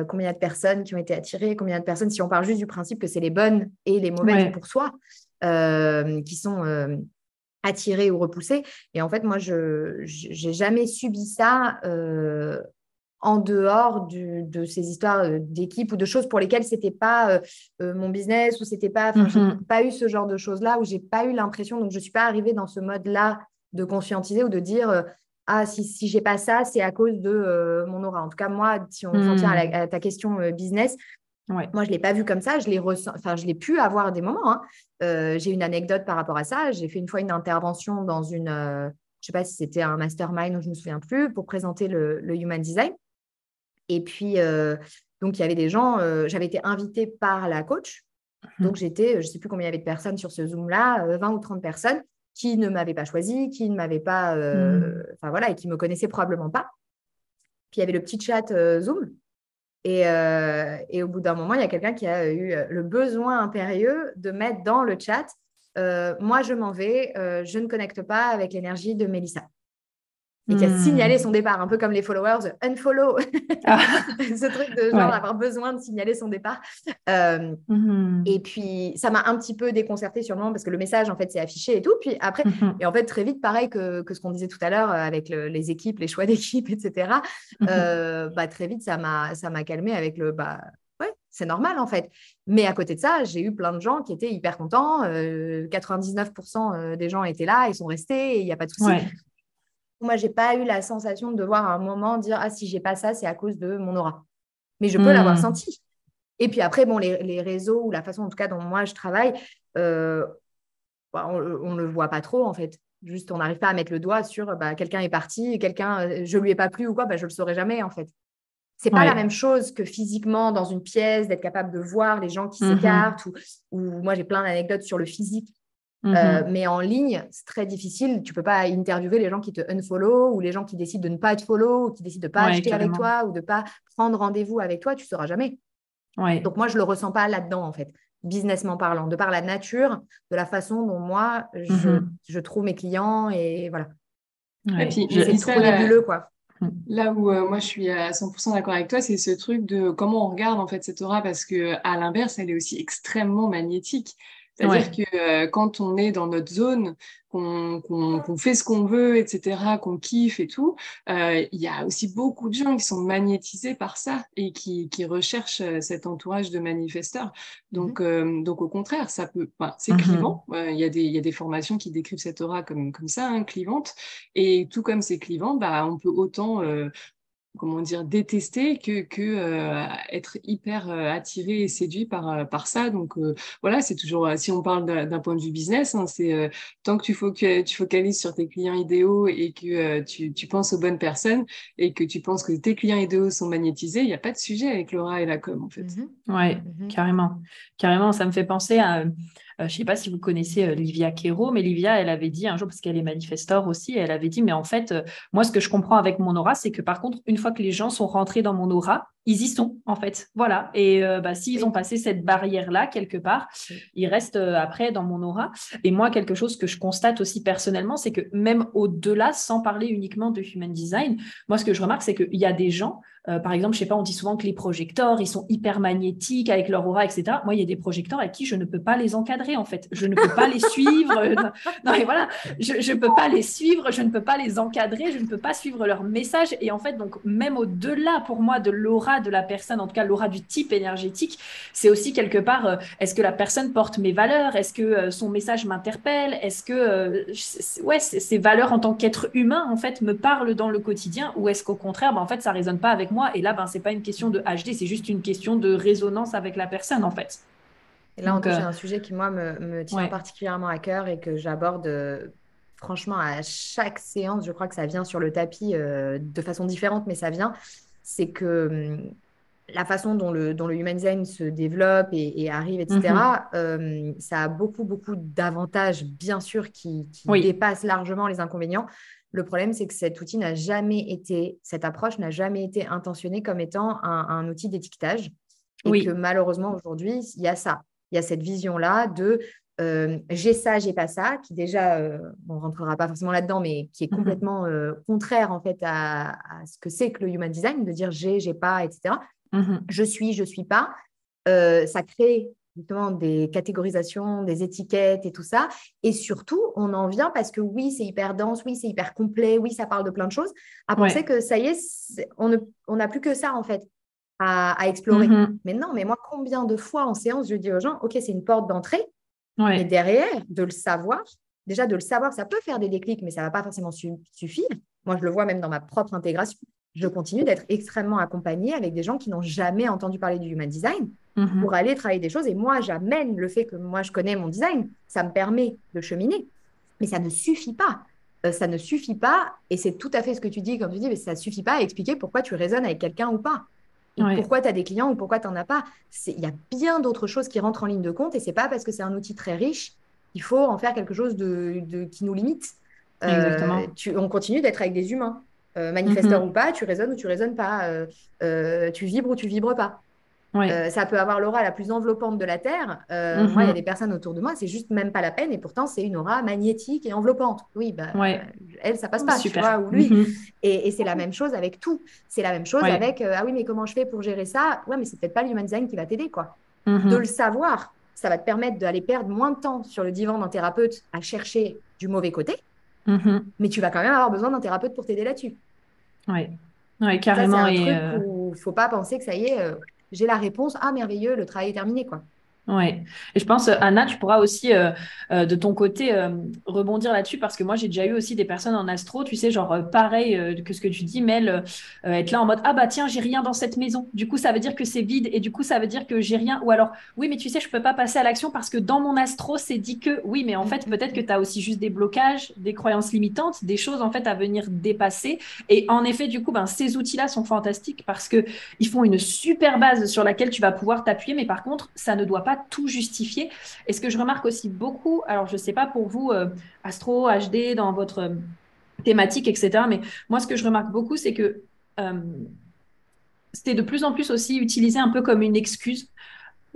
combien de personnes qui ont été attirées, combien de personnes, si on parle juste du principe que c'est les bonnes et les mauvaises pour soi, qui sont attirées ou repoussées. Et en fait, moi, je n'ai jamais subi ça en dehors de ces histoires euh, d'équipe ou de choses pour lesquelles c'était pas euh, euh, mon business ou c'était pas, mm-hmm. pas eu ce genre de choses là où j'ai pas eu l'impression, donc je suis pas arrivée dans ce mode là de conscientiser ou de dire ah si si j'ai pas ça c'est à cause de mon aura. En tout cas moi, si on s'en tient à, mm. ta question business, Moi, je ne l'ai pas vu comme ça, je l'ai enfin, je l'ai pu avoir des moments. Hein. J'ai une anecdote par rapport à ça. J'ai fait une fois une intervention dans une, je ne sais pas si c'était un mastermind, je ne me souviens plus, pour présenter le, Human Design. Et puis, euh, donc, il y avait des gens, j'avais été invitée par la coach. Mhm. Donc, j'étais, je ne sais plus combien il y avait de personnes sur ce Zoom-là, 20 ou 30 personnes qui ne m'avaient pas choisi, qui ne m'avaient pas, mhm. enfin voilà, et qui ne me connaissaient probablement pas. Puis, il y avait le petit chat Zoom. Euh, et, au bout d'un moment, il y a quelqu'un qui a eu euh, le besoin impérieux de mettre dans le chat euh, Moi, je m'en vais, je ne connecte pas avec l'énergie de Mélissa et qui a hmm. signalé son départ, un peu comme les followers, unfollow, [laughs] ah. [laughs] ce truc de genre avoir besoin de signaler son départ. Euh, hmm. Et puis, ça m'a un petit peu déconcerté sûrement parce que le message, en fait, s'est affiché et tout. Puis après, hmm. et en fait, très vite, pareil que, que ce qu'on disait tout à l'heure euh, avec les équipes, les choix [laughs] d'équipe, etc., euh, bah, très vite, ça m'a calmé avec le, bah, ouais, c'est normal en fait. Mais à côté de ça, j'ai eu plein de gens qui étaient hyper contents. 99% des gens étaient là, ils sont restés, il n'y a pas de souci. Moi, j'ai pas eu la sensation de devoir à un moment dire Ah, si j'ai pas ça, c'est à cause de mon aura. Mais je peux l'avoir hmm. senti. Et puis après, bon, les, réseaux ou la façon, en tout cas, dont moi je travaille, euh, bah, on ne le voit pas trop, en fait. Juste, on n'arrive pas à mettre le doigt sur bah, quelqu'un est parti, quelqu'un, euh, je lui ai pas plu ou quoi, bah, je le saurai jamais, en fait. C'est pas la même chose que physiquement dans une pièce, d'être capable de voir les gens qui mhm. s'écartent. Ou, ou, moi, j'ai plein d'anecdotes sur le physique. Euh, mhm. mais en ligne, c'est très difficile. Tu peux pas interviewer les gens qui te unfollow ou les gens qui décident de ne pas te follow ou qui décident de ne pas acheter avec toi ou de ne pas prendre rendez-vous avec toi. Tu ne sauras jamais. Donc moi, je le ressens pas là-dedans en fait, businessment parlant, de par la nature, de la façon dont moi je, mhm. trouve mes clients et voilà.
Et puis c'est trop nébuleux quoi. Là où euh, moi je suis à 100% d'accord avec toi, c'est ce truc de comment on regarde en fait cette aura parce que à l'inverse, elle est aussi extrêmement magnétique. C'est-à-dire que euh, quand on est dans notre zone, qu'on fait ce qu'on veut, etc., qu'on kiffe et tout, euh, il y a aussi beaucoup de gens qui sont magnétisés par ça et qui, qui recherchent euh, cet entourage de manifesteurs. Donc, mmh donc au contraire, ça peut, c'est mmh clivant. Il y, a des, y a des formations qui décrivent cette aura comme, comme ça, hein, clivante. Et tout comme c'est clivant, bah, on peut autant comment dire, détester que, que euh, être hyper euh, attiré et séduit par, euh, par ça. Donc voilà, c'est toujours, si on parle d'un point de vue business, hein, c'est tant que tu, faut que tu focalises sur tes clients idéaux et que tu, tu, penses aux bonnes personnes et que tu penses que tes clients idéaux sont magnétisés, il n'y a pas de sujet avec l'aura et la com en fait.
Oui, mmh ouais, mmh carrément. Carrément, ça me fait penser à je ne sais pas si vous connaissez euh, Livia Quero, mais Livia, elle avait dit un jour, parce qu'elle est manifestor aussi, elle avait dit, mais en fait, euh, moi, ce que je comprends avec mon aura, c'est que par contre, une fois que les gens sont rentrés dans mon aura, ils y sont, en fait. Voilà. Et bah, s'ils ont passé cette barrière-là, quelque part, ils restent après dans mon aura. Et moi, quelque chose que je constate aussi personnellement, c'est que même au-delà, sans parler uniquement de human design, moi, ce que je remarque, c'est qu'il y a des gens euh, par exemple, je sais pas, on dit souvent que les projecteurs, ils sont hyper magnétiques avec leur aura, etc. Moi, il y a des projecteurs à qui je ne peux pas les encadrer, en fait. Je ne peux pas les [laughs] suivre. non, mais voilà, je ne peux pas les suivre, je ne peux pas les encadrer, je ne peux pas suivre leur message. Et en fait, donc, même au-delà, pour moi, de l'aura de la personne, en tout cas, l'aura du type énergétique, c'est aussi quelque part, euh, est-ce que la personne porte mes valeurs? Est-ce que euh, son message m'interpelle? Est-ce que, ouais, ces valeurs en tant qu'être humain, en fait, me parlent dans le quotidien? Ou est-ce qu'au contraire, ben, en fait, ça résonne pas avec moi? Et là, ben, c'est pas une question de HD, c'est juste une question de résonance avec la personne, en fait.
Et là, on touche euh, un sujet qui, moi, me, tient particulièrement à cœur et que j'aborde euh, franchement à chaque séance. Je crois que ça vient sur le tapis euh, de façon différente, mais ça vient. C'est que hum, la façon dont le, dont le human design se développe et, arrive, etc., mhm. ça a beaucoup, beaucoup d'avantages, bien sûr, qui, dépassent largement les inconvénients. Le problème, c'est que cet outil n'a jamais été, cette approche n'a jamais été intentionnée comme étant un, outil d'étiquetage. Et que malheureusement, aujourd'hui, il y a ça. Il y a cette vision-là de euh, j'ai ça, j'ai pas ça, qui déjà, euh, on ne rentrera pas forcément là-dedans, mais qui est [laughs] mhm. complètement euh, contraire en fait à, ce que c'est que le human design, de dire j'ai, j'ai pas, etc. Mhm. Je suis, je suis pas. ça crée justement des catégorisations, des étiquettes et tout ça. Et surtout, on en vient parce que oui, c'est hyper dense, oui, c'est hyper complet, oui, ça parle de plein de choses, à penser que ça y est, on n'a plus que ça en fait à, explorer. Mm-hmm. Mais non, mais moi, combien de fois en séance, je dis aux gens, OK, c'est une porte d'entrée, mais derrière, de le savoir, déjà de le savoir, ça peut faire des déclics, mais ça ne va pas forcément suffire. Moi, je le vois même dans ma propre intégration. je continue d'être extrêmement accompagnée avec des gens qui n'ont jamais entendu parler du human design
Mhm.
pour aller travailler des choses. Et moi, j'amène le fait que moi, je connais mon design. Ça me permet de cheminer. Mais ça ne suffit pas. Euh, ça ne suffit pas. Et c'est tout à fait ce que tu dis, comme tu dis, mais ça ne suffit pas à expliquer pourquoi tu résonnes avec quelqu'un ou pas.
Ouais.
Pourquoi tu as des clients ou pourquoi tu n'en as pas? Il y a bien d'autres choses qui rentrent en ligne de compte. Et c'est pas parce que c'est un outil très riche qu'il faut en faire quelque chose de, de- qui nous limite. Euh, tu- on continue d'être avec des humains. Euh, manifesteur
Mhm.
ou pas, tu résonnes ou tu résonnes pas. Euh, euh, tu vibres ou tu vibres pas.
Ouais.
Euh, ça peut avoir l'aura la plus enveloppante de la Terre. Euh, Moi, il y a
Mhm.
des personnes autour de moi, c'est juste même pas la peine. Et pourtant, c'est une aura magnétique et enveloppante. Oui, bah,
Ouais.
elle, ça passe pas, tu
Super.
vois, ou lui.
Mhm.
Et, et c'est la même chose avec tout. C'est la même chose
Ouais.
avec euh, ah oui, mais comment je fais pour gérer ça? Ouais, mais c'est peut-être pas l'human design qui va t'aider, quoi.
Mhm.
De le savoir, ça va te permettre d'aller perdre moins de temps sur le divan d'un thérapeute à chercher du mauvais côté,
Mhm.
mais tu vas quand même avoir besoin d'un thérapeute pour t'aider là-dessus.
Ouais. Ouais,
Ça,
carrément.
c'est un
et,
truc où faut pas penser que ça y est, j'ai la réponse, ah merveilleux, le travail est terminé, quoi.
Ouais. Et je pense, euh, Anna, tu pourras aussi, euh, euh, de ton côté, rebondir là-dessus parce que moi, j'ai déjà eu aussi des personnes en astro, tu sais, genre pareil que ce que tu dis, euh, être là en mode, ah bah tiens, j'ai rien dans cette maison. Du coup, ça veut dire que c'est vide et du coup, ça veut dire que j'ai rien. Ou alors, oui, mais tu sais, je peux pas passer à l'action parce que dans mon astro, c'est dit que, oui, mais en fait, peut-être que tu as aussi juste des blocages, des croyances limitantes, des choses en fait à venir dépasser. Et en effet, du coup, ben, ces outils-là sont fantastiques parce que ils font une super base sur laquelle tu vas pouvoir t'appuyer, mais par contre, ça ne doit pas tout justifier. Et ce que je remarque aussi beaucoup, alors je ne sais pas pour vous, euh, Astro, HD, dans votre euh, thématique, etc., mais moi, ce que je remarque beaucoup, c'est que euh, c'était de plus en plus aussi utilisé un peu comme une excuse.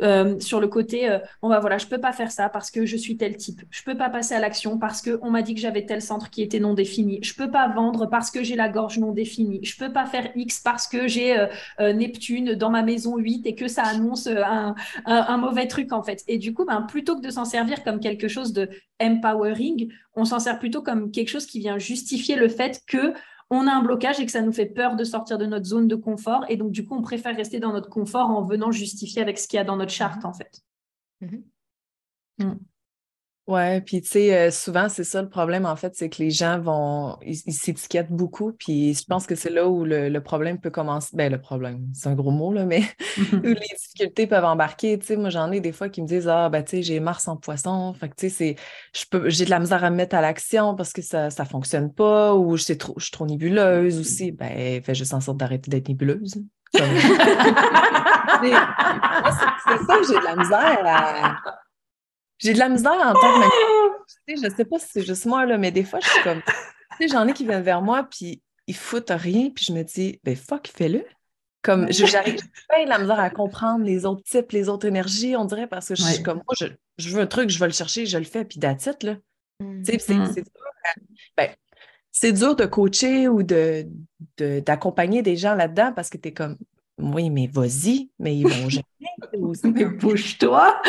Euh, sur le côté, euh, bon bah voilà, je peux pas faire ça parce que je suis tel type. Je peux pas passer à l'action parce que on m'a dit que j'avais tel centre qui était non défini. Je peux pas vendre parce que j'ai la gorge non définie. Je peux pas faire X parce que j'ai euh, euh, Neptune dans ma maison 8 et que ça annonce euh, un, un, un mauvais truc en fait. Et du coup, ben, plutôt que de s'en servir comme quelque chose de empowering, on s'en sert plutôt comme quelque chose qui vient justifier le fait que on a un blocage et que ça nous fait peur de sortir de notre zone de confort. Et donc, du coup, on préfère rester dans notre confort en venant justifier avec ce qu'il y a dans notre charte, en fait.
Ouais, puis tu sais, euh, souvent, c'est ça le problème, en fait, c'est que les gens vont, ils s'étiquettent beaucoup, puis je pense que c'est là où le, le problème peut commencer. Ben, le problème, c'est un gros mot, là, mais [laughs] où [laughs] les difficultés peuvent embarquer. Tu sais, moi, j'en ai des fois qui me disent, ah, ben, tu sais, j'ai Mars en poisson, fait que, tu sais, c'est, je peux, j'ai de la misère à me mettre à l'action parce que ça, ça fonctionne pas, ou je suis trop, je suis trop nébuleuse aussi. Ben, fais juste en sorte d'arrêter d'être nébuleuse. [laughs] C'est c'est ça, j'ai de la misère à. J'ai de la misère en tant que [laughs] sais, je sais pas si c'est juste moi, là, mais des fois, je suis comme. Tu sais, j'en ai qui viennent vers moi, puis ils foutent rien, puis je me dis, ben fuck, fais-le. Comme, j'arrive, de la misère à comprendre les autres types, les autres énergies, on dirait, parce que je suis
Ouais.
comme, moi, je, je veux un truc, je vais le chercher, je le fais, puis it, là.
Mm.
Tu sais, c'est
Mm.
c'est dur, à- ben, c'est dur de coacher ou de, de- d'accompagner des gens là-dedans parce que tu es comme, oui, mais vas-y, mais ils vont jamais. [laughs]
Mais bouge-toi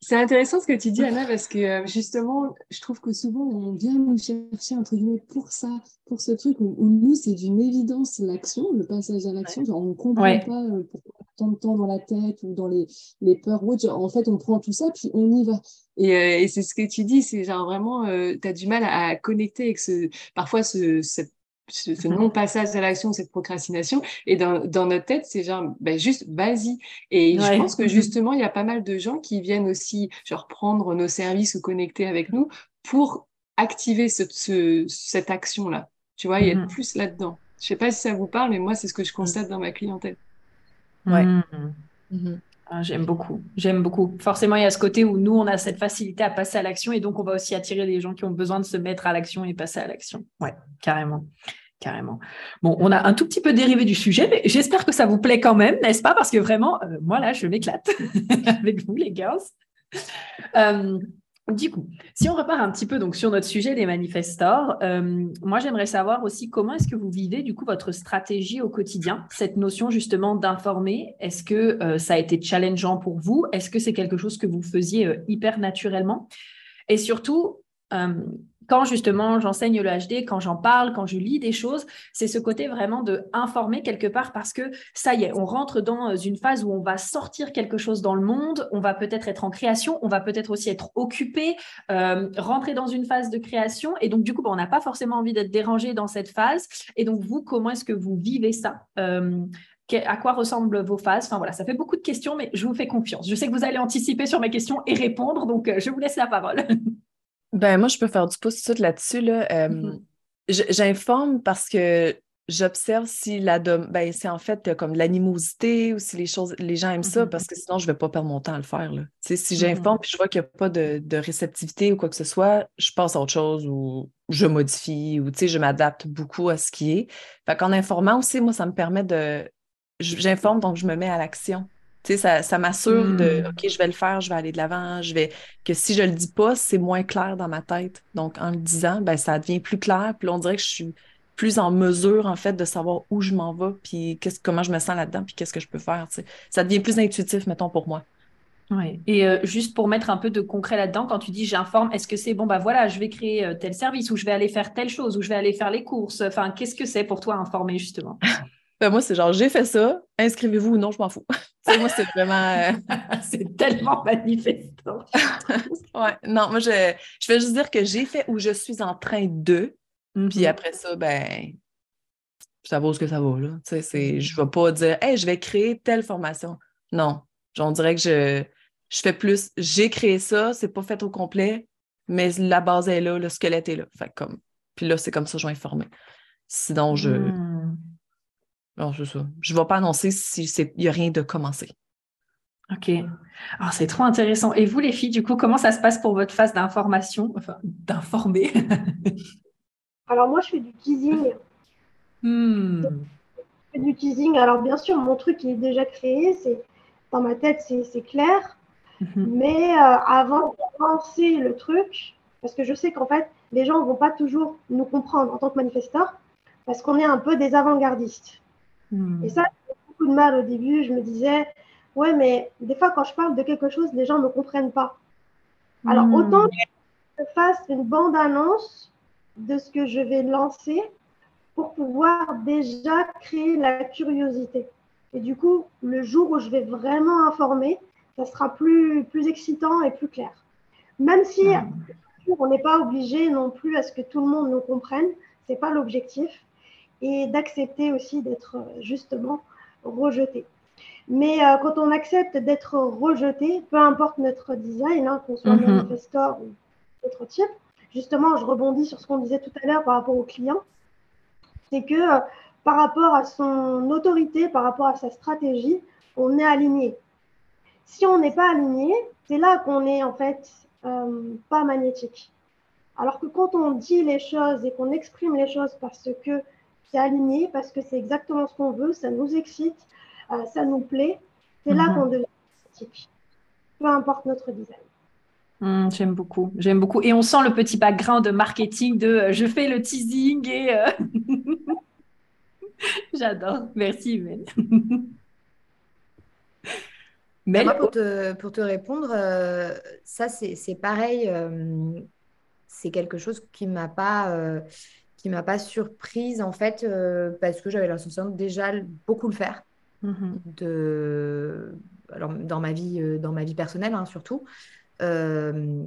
c'est- intéressant ce que tu dis, Anna, parce que euh, justement, je trouve que souvent, on vient nous chercher, entre guillemets, pour ça, pour ce truc où, où nous, c'est d'une évidence l'action, le passage à l'action. Genre, on ne comprend
Ouais.
pas euh, pourquoi tant de temps dans la tête ou dans les, les peurs ou autre. En fait, on prend tout ça, puis on y va. Et, euh, et c'est ce que tu dis, c'est genre vraiment, tu as du mal à, à connecter avec ce, parfois ce, cette ce, ce non-passage à l'action, cette procrastination. Et dans, dans notre tête, c'est genre, ben juste, vas-y. Et
Ouais.
je pense que justement, il y a pas mal de gens qui viennent aussi, genre, prendre nos services ou connecter avec nous pour activer ce, ce- cette action-là. Tu vois, et
Mhm.
être plus là-dedans. Je sais pas si ça vous parle, mais moi, c'est ce que je constate dans ma clientèle.
Ouais.
Mhm.
Mhm.
Ah, j'aime beaucoup, j'aime beaucoup. Forcément, il y a ce côté où nous, on a cette facilité à passer à l'action et donc on va aussi attirer les gens qui ont besoin de se mettre à l'action et passer à l'action. Ouais, carrément. Carrément. Bon, on a un tout petit peu dérivé du sujet, mais j'espère que ça vous plaît quand même, n'est-ce pas? Parce que vraiment, euh, moi là, je m'éclate [laughs] avec vous, les girls. Euh, du coup, si on repart un petit peu donc sur notre sujet des manifestors, euh, moi j'aimerais savoir aussi comment est-ce que vous vivez du coup votre stratégie au quotidien, cette notion justement d'informer. Est-ce que euh, ça a été challengeant pour vous? Est-ce que c'est quelque chose que vous faisiez euh, hyper naturellement? Et surtout, quand justement j'enseigne le HD, quand j'en parle, quand je lis des choses, c'est ce côté vraiment de informer quelque part parce que ça y est, on rentre dans euh, une phase où on va sortir quelque chose dans le monde, on va peut-être être en création, on va peut-être aussi être occupé, euh, rentrer dans une phase de création et donc du coup, bah, on n'a pas forcément envie d'être dérangé dans cette phase. Et donc vous, comment est-ce que vous vivez ça euh, à quoi ressemblent vos phases? Enfin voilà, ça fait beaucoup de questions, mais je vous fais confiance. Je sais que vous allez anticiper sur mes questions et répondre, donc je vous laisse la parole. [laughs]
Ben, moi, je peux faire du pouce tout là-dessus. Là. Euh, mm-hmm. J'informe parce que j'observe si la ben, c'est en fait comme l'animosité ou si les choses les gens aiment ça mm-hmm. parce que sinon je ne vais pas perdre mon temps à le faire là. si mm-hmm. j'informe et je vois qu'il n'y a pas de, réceptivité ou quoi que ce soit, je passe à autre chose ou je modifie ou je m'adapte beaucoup à ce qui est. Fait qu'en informant aussi, moi, ça me permet de j'informe donc je me mets à l'action ça, ça m'assure de hmm. OK, je vais le faire, je vais aller de l'avant, je vais. Que si je le dis pas, c'est moins clair dans ma tête. Donc, en le disant, ben, ça devient plus clair. Puis on dirait que je suis plus en mesure, en fait, de savoir où je m'en vais, puis comment je me sens là-dedans, puis qu'est-ce que je peux faire. Ça devient plus intuitif, mettons, pour moi.
Oui. Et euh, juste pour mettre un peu de concret là-dedans, quand tu dis j'informe, est-ce que c'est bon, bah voilà, je vais créer euh, tel service ou je vais aller faire telle chose ou je vais aller faire les courses Enfin, qu'est-ce que c'est pour toi informer justement?
Ben, moi, c'est genre, j'ai fait ça, inscrivez-vous ou non, je m'en fous. [laughs] moi, c'est vraiment. Euh, [laughs]
c'est tellement manifestant. [laughs]
ouais, non, moi, je, je vais juste dire que j'ai fait où je suis en train de, puis mm-hmm. après ça, ben, ça vaut ce que ça vaut, là. Tu sais, je vais pas dire, hey, je vais créer telle formation. Non. On dirait que je, je fais plus, j'ai créé ça, c'est pas fait au complet, mais la base est là, le squelette est là. Fait comme, puis là, c'est comme ça que je vais informer. Sinon, je. Mm. Non, c'est ça. Je ne vais pas annoncer s'il n'y a rien de commencé.
OK. Alors, c'est trop intéressant. Et vous, les filles, du coup, comment ça se passe pour votre phase d'information, enfin, d'informer [laughs]
Alors, moi, je fais du teasing. Hmm. Je fais du teasing. Alors, bien sûr, mon truc, il est déjà créé. C'est Dans ma tête, c'est clair. Mhm. Mais euh, avant de lancer le truc, parce que je sais qu'en fait, les gens ne vont pas toujours nous comprendre en tant que manifestants, parce qu'on est un peu des avant-gardistes. Hmm. Et ça, j'ai beaucoup de mal au début. Je me disais, ouais, mais des fois, quand je parle de quelque chose, les gens ne comprennent pas. Alors, hmm. autant que je fasse une bande-annonce de ce que je vais lancer pour pouvoir déjà créer la curiosité. Et du coup, le jour où je vais vraiment informer, ça sera plus, plus excitant et plus clair. Même si hmm. on n'est pas obligé non plus à ce que tout le monde nous comprenne, ce n'est pas l'objectif et d'accepter aussi d'être euh, justement rejeté. Mais euh, quand on accepte d'être rejeté, peu importe notre design, hein, qu'on soit mm manifestor ou autre type, justement, je rebondis sur ce qu'on disait tout à l'heure par rapport au client, c'est que euh, par rapport à son autorité, par rapport à sa stratégie, on est aligné. Si on n'est pas aligné, c'est là qu'on est en fait pas magnétique. Alors que quand on dit les choses et qu'on exprime les choses parce que c'est aligné parce que c'est exactement ce qu'on veut, ça nous excite, euh, ça nous plaît. C'est là mhm. qu'on devient esthétique, peu importe notre design.
Hmm, j'aime beaucoup, j'aime beaucoup. Et on sent le petit background de marketing de euh, je fais le teasing et euh, [laughs] j'adore. Merci, [laughs] Mel.
Mel pour, te, pour te répondre, ça c'est pareil. c'est quelque chose qui m'a pas qui m'a pas surprise en fait euh, parce que j'avais l'impression de déjà beaucoup le faire mhm. de alors dans ma vie euh, dans ma vie personnelle hein, surtout euh,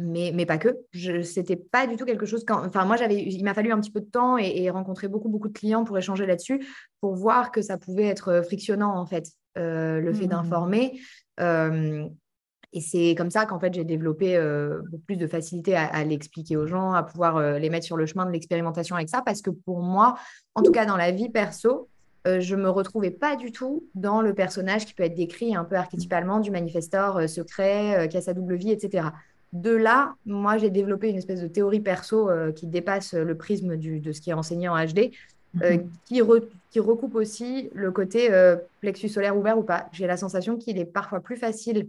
mais, mais pas que je c'était pas du tout quelque chose quand enfin moi j'avais il m'a fallu un petit peu de temps et, et rencontrer beaucoup beaucoup de clients pour échanger là-dessus pour voir que ça pouvait être frictionnant en fait le fait mhm. d'informer et c'est comme ça qu'en fait, j'ai développé euh, plus de facilité à, l'expliquer aux gens, à pouvoir euh, les mettre sur le chemin de l'expérimentation avec ça. Parce que pour moi, en tout cas dans la vie perso, euh, je ne me retrouvais pas du tout dans le personnage qui peut être décrit un peu archétypalement du manifestor secret, qui a sa double vie, etc. De là, moi, j'ai développé une espèce de théorie perso qui dépasse le prisme de ce qui est enseigné en HD, mhm. qui, qui, recoupe aussi le côté plexus solaire ouvert ou pas. J'ai la sensation qu'il est parfois plus facile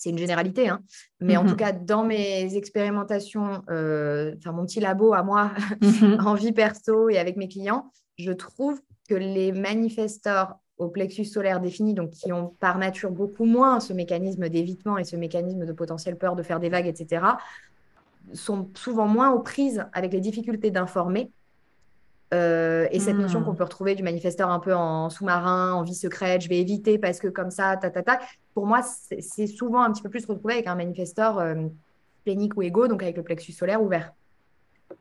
c'est une généralité, hein. mais en tout mhm. cas, dans mes expérimentations, euh, enfin mon petit labo à moi, [laughs] mhm. en vie perso et avec mes clients, je trouve que les manifestors au plexus solaire défini, donc qui ont par nature beaucoup moins ce mécanisme d'évitement et ce mécanisme de potentielle peur de faire des vagues, etc., sont souvent moins aux prises avec les difficultés d'informer. Euh, et cette notion qu'on hmm. peut retrouver du manifesteur un peu en sous-marin, en vie secrète, je vais éviter parce que comme ça, ta, ta, ta. Pour moi, c'est souvent un petit peu plus retrouvé avec un manifesteur euh, plénique ou égo, donc avec le plexus solaire ouvert.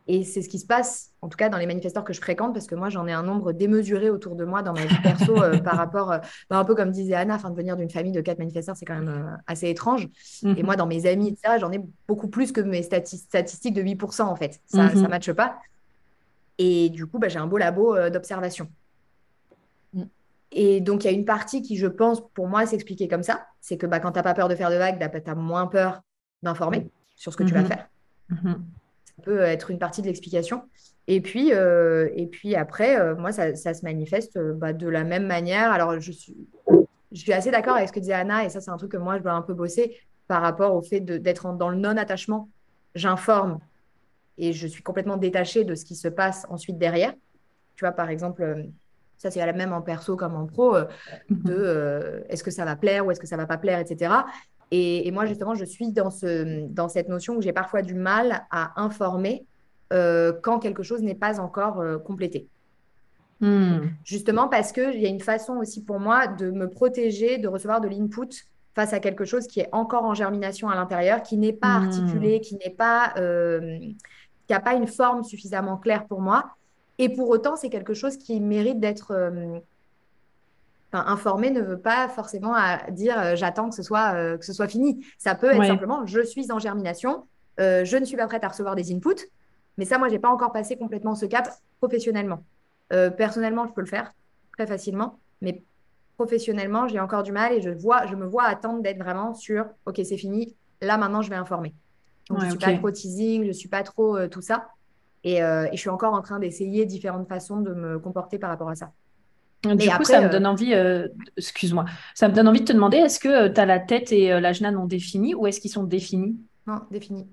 Et c'est ce qui se passe, en tout cas dans les manifesteurs que je fréquente, parce que moi j'en ai un nombre démesuré autour de moi dans ma vie perso euh, [laughs] par rapport, euh, bah, un peu comme disait Anna, enfin, de venir d'une famille de quatre manifesteurs, c'est quand même euh, assez étrange. Et mhm. moi, dans mes amis, j'en ai beaucoup plus que mes statistiques de 8% en fait. Ça ne mhm. matche pas. Et du coup, bah, j'ai un beau labo d'observation. Et donc, il y a une partie qui, je pense, pour moi, s'expliquer comme ça. C'est que bah, quand tu n'as pas peur de faire de vagues, bah, tu as moins peur d'informer sur ce que tu vas mhm. faire peut être une partie de l'explication. Et puis, euh, et puis après, euh, moi, ça, se manifeste euh, bah, de la même manière. Alors, je suis, je suis assez d'accord avec ce que disait Anna, et ça, c'est un truc que moi, je dois un peu bosser par rapport au fait d'être dans le non-attachement. J'informe et je suis complètement détachée de ce qui se passe ensuite derrière. Tu vois, par exemple, ça, c'est la même en perso comme en pro, de est-ce que ça va plaire ou est-ce que ça va pas plaire, etc. Et, moi, justement, je suis dans, ce, dans cette notion où j'ai parfois du mal à informer euh, quand quelque chose n'est pas encore euh, complété. Hmm. Justement parce qu'il y a une façon aussi pour moi de me protéger, de recevoir de l'input face à quelque chose qui est encore en germination à l'intérieur, qui n'est pas hmm. articulé, qui n'est pas, euh, qui n'a pas une forme suffisamment claire pour moi. Et pour autant, c'est quelque chose qui mérite d'être informer ne veut pas forcément dire euh, j'attends que ce soit euh, que ce soit fini. Ça peut être simplement je suis en germination, euh, je ne suis pas prête à recevoir des inputs, mais ça moi j'ai pas encore passé complètement ce cap professionnellement. personnellement je peux le faire très facilement, mais professionnellement j'ai encore du mal et je vois je me vois attendre d'être vraiment sur ok c'est fini là maintenant je vais informer. Donc je suis pas trop teasing, je suis pas trop tout ça et, et je suis encore en train d'essayer différentes façons de me comporter par rapport à ça.
Du coup, ça me euh, donne envie, euh, excuse-moi, ça me donne envie de te demander, est-ce que euh, tu as la tête et la l'ajna non définis ou est-ce qu'ils sont définis?
Non, définis.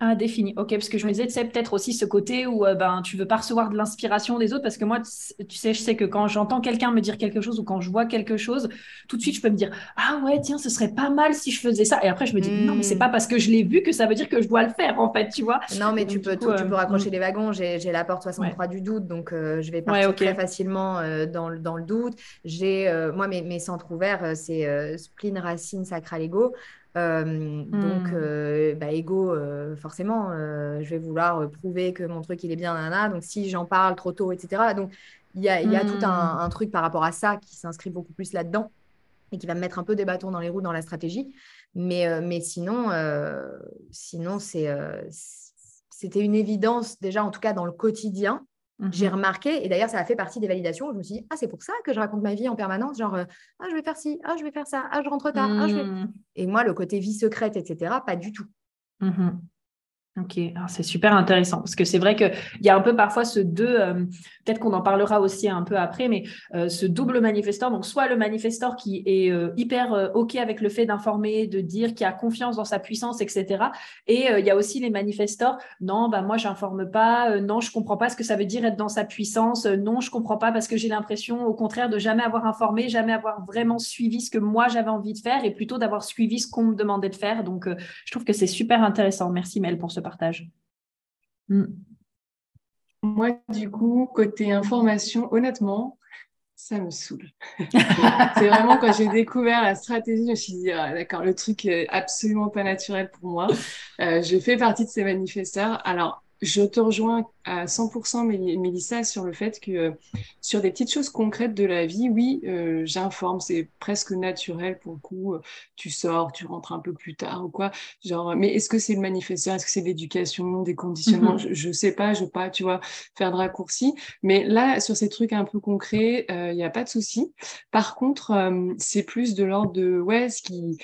Ah, défini. Ok, parce que je me disais, c'est peut-être aussi ce côté où euh, ben, tu veux pas recevoir de l'inspiration des autres, parce que moi, tu sais, je sais que quand j'entends quelqu'un me dire quelque chose ou quand je vois quelque chose, tout de suite, je peux me dire, ah ouais, tiens, ce serait pas mal si je faisais ça. Et après, je me dis, non, mais c'est hmm. pas parce que je l'ai vu que ça veut dire que je dois le faire, en fait, tu vois.
Non, mais tu peux, tu peux euh, raccrocher hmm. les wagons. J'ai la porte 63 du doute, donc euh, je vais partir très facilement dans, dans, le doute. J'ai, moi, mes, mes centres ouverts, c'est spleen, racine, sacral, ego. Euh, donc, euh, bah, ego, euh, forcément, je vais vouloir prouver que mon truc, il est bien, nana. Donc, si j'en parle trop tôt, etc. Donc, il y a, y a tout un, hmm. truc par rapport à ça qui s'inscrit beaucoup plus là-dedans et qui va me mettre un peu des bâtons dans les roues dans la stratégie. Mais, mais sinon, sinon c'est, c'était une évidence déjà, en tout cas dans le quotidien, j'ai mhm. remarqué, et d'ailleurs, ça a fait partie des validations. Je me suis dit, ah, c'est pour ça que je raconte ma vie en permanence. Genre, euh, ah, je vais faire ci, ah, je vais faire ça, ah, je rentre tard. Ah, je mmh. Et moi, le côté vie secrète, etc., pas du tout.
Mhm. Ok, c'est super intéressant parce que c'est vrai qu'il y a un peu parfois ce deux, euh, peut-être qu'on en parlera aussi un peu après, mais euh, ce double manifesteur, donc soit le manifesteur qui est euh, hyper OK avec le fait d'informer, de dire, qui a confiance dans sa puissance, etc. Et il y a aussi les manifesteurs, non, bah, moi, j'informe pas, non, je comprends pas ce que ça veut dire être dans sa puissance, non, je comprends pas parce que j'ai l'impression, au contraire, de jamais avoir informé, jamais avoir vraiment suivi ce que moi j'avais envie de faire et plutôt d'avoir suivi ce qu'on me demandait de faire. Donc, je trouve que c'est super intéressant. Merci Mel pour ce partage.
Hmm. Moi, du coup, côté information, honnêtement, ça me saoule. [laughs] c'est vraiment quand j'ai découvert la stratégie, je me suis dit, ah, d'accord, le truc est absolument pas naturel pour moi. Euh, je fais partie de ces manifesteurs. Alors, je te rejoins à 100%, Mélissa, sur le fait que euh, sur des petites choses concrètes de la vie, oui, euh, j'informe, c'est presque naturel pour le coup. Euh, tu sors, tu rentres un peu plus tard ou quoi. Genre, mais est-ce que c'est le manifesteur? Est-ce que c'est l'éducation, des conditionnements? Mm-hmm. Je ne sais pas, je veux pas, tu vois, faire de raccourcis. Mais là, sur ces trucs un peu concrets, il n'y a pas de souci. Par contre, c'est plus de l'ordre de, ouais, ce qui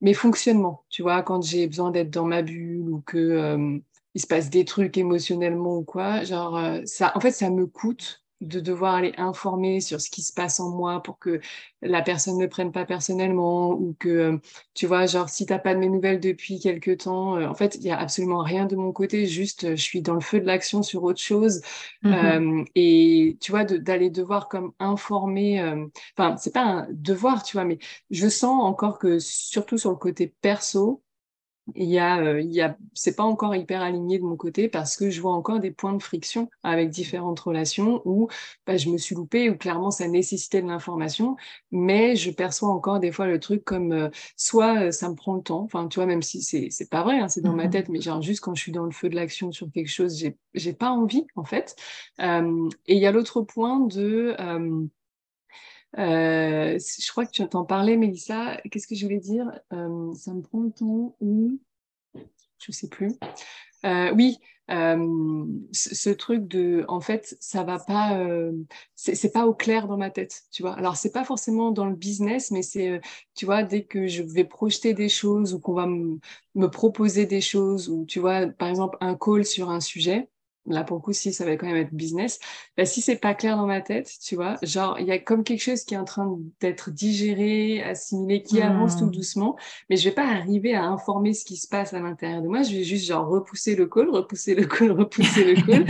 mes fonctionnements, tu vois, quand j'ai besoin d'être dans ma bulle ou que il se passe des trucs émotionnellement ou quoi, genre, euh, ça, en fait, ça me coûte de devoir aller informer sur ce qui se passe en moi pour que la personne ne prenne pas personnellement ou que, euh, tu vois, genre, si t'as pas de mes nouvelles depuis quelques temps, euh, en fait, il y a absolument rien de mon côté, juste, je suis dans le feu de l'action sur autre chose. Mmh et, tu vois, d'aller devoir comme informer, enfin, c'est pas un devoir, tu vois, mais je sens encore que, surtout sur le côté perso, il y a, euh, il y a, c'est pas encore hyper aligné de mon côté parce que je vois encore des points de friction avec différentes relations où bah, je me suis loupée, où clairement ça nécessitait de l'information, mais je perçois encore des fois le truc comme euh, soit euh, ça me prend le temps, enfin tu vois, même si c'est, c'est pas vrai, hein, c'est dans ma mmh tête, mais genre juste quand je suis dans le feu de l'action sur quelque chose, j'ai, j'ai pas envie en fait. et il y a l'autre point de euh, je crois que tu entends parler, Mélissa. Qu'est-ce que je voulais dire? Euh, Ça me prend le temps ou je sais plus. Euh, oui, ce, truc de, en fait, ça va pas, c'est pas au clair dans ma tête, tu vois. Alors c'est pas forcément dans le business, mais c'est, tu vois, dès que je vais projeter des choses ou qu'on va me proposer des choses ou tu vois, par exemple un call sur un sujet là pour le coup si ça va quand même être business. Bah, si c'est pas clair dans ma tête tu vois genre il y a comme quelque chose qui est en train d'être digéré assimilé qui avance tout hmm. doucement mais je vais pas arriver à informer ce qui se passe à l'intérieur de moi. Je vais juste genre repousser le call repousser le call [laughs] repousser le call.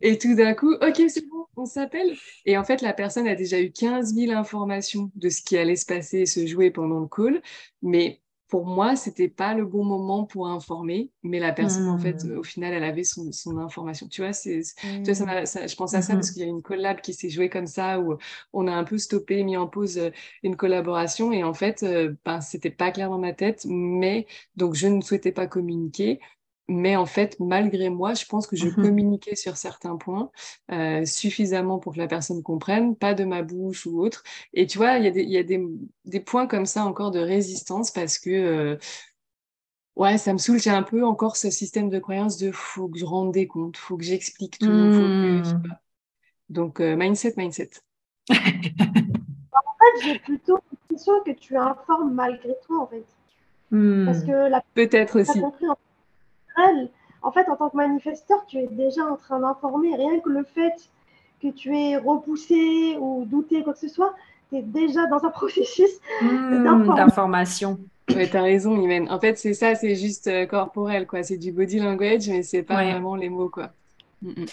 Et tout d'un coup ok c'est bon on s'appelle et en fait la personne a déjà eu 15 000 informations de ce qui allait se passer et se jouer pendant le call mais pour moi, c'était pas le bon moment pour informer, mais la personne, en fait, mmh. au final, elle avait son, information. Tu vois, c'est, mmh. ça, je pense à ça parce mmh qu'il y a une collab qui s'est jouée comme ça où on a un peu stoppé, mis en pause euh, une collaboration et en fait, euh, ben, c'était pas clair dans ma tête, mais donc je ne souhaitais pas communiquer. Mais en fait, malgré moi, je pense que je mmh communiquais sur certains points euh, suffisamment pour que la personne comprenne, pas de ma bouche ou autre. Et tu vois, il y a, des, y a des, des, points comme ça encore de résistance parce que, euh, ouais, ça me saoule. J'ai un peu encore ce système de croyance de faut que je rende des comptes, faut que j'explique tout. Faut que, mmh. Donc, euh, mindset, mindset.
en fait, j'ai plutôt l'impression que tu informes malgré toi, en fait.
Parce mmh. que la... Peut-être aussi
en fait, en tant que manifesteur, tu es déjà en train d'informer. Rien que le fait que tu aies repoussé ou douté, quoi que ce soit, tu es déjà dans un [laughs] processus
mmh, d'information.
Oui, tu as raison, Imen. En fait, c'est ça, c'est juste euh, corporel, quoi. C'est du body language, mais c'est pas vraiment les mots, quoi.
Mm, mm.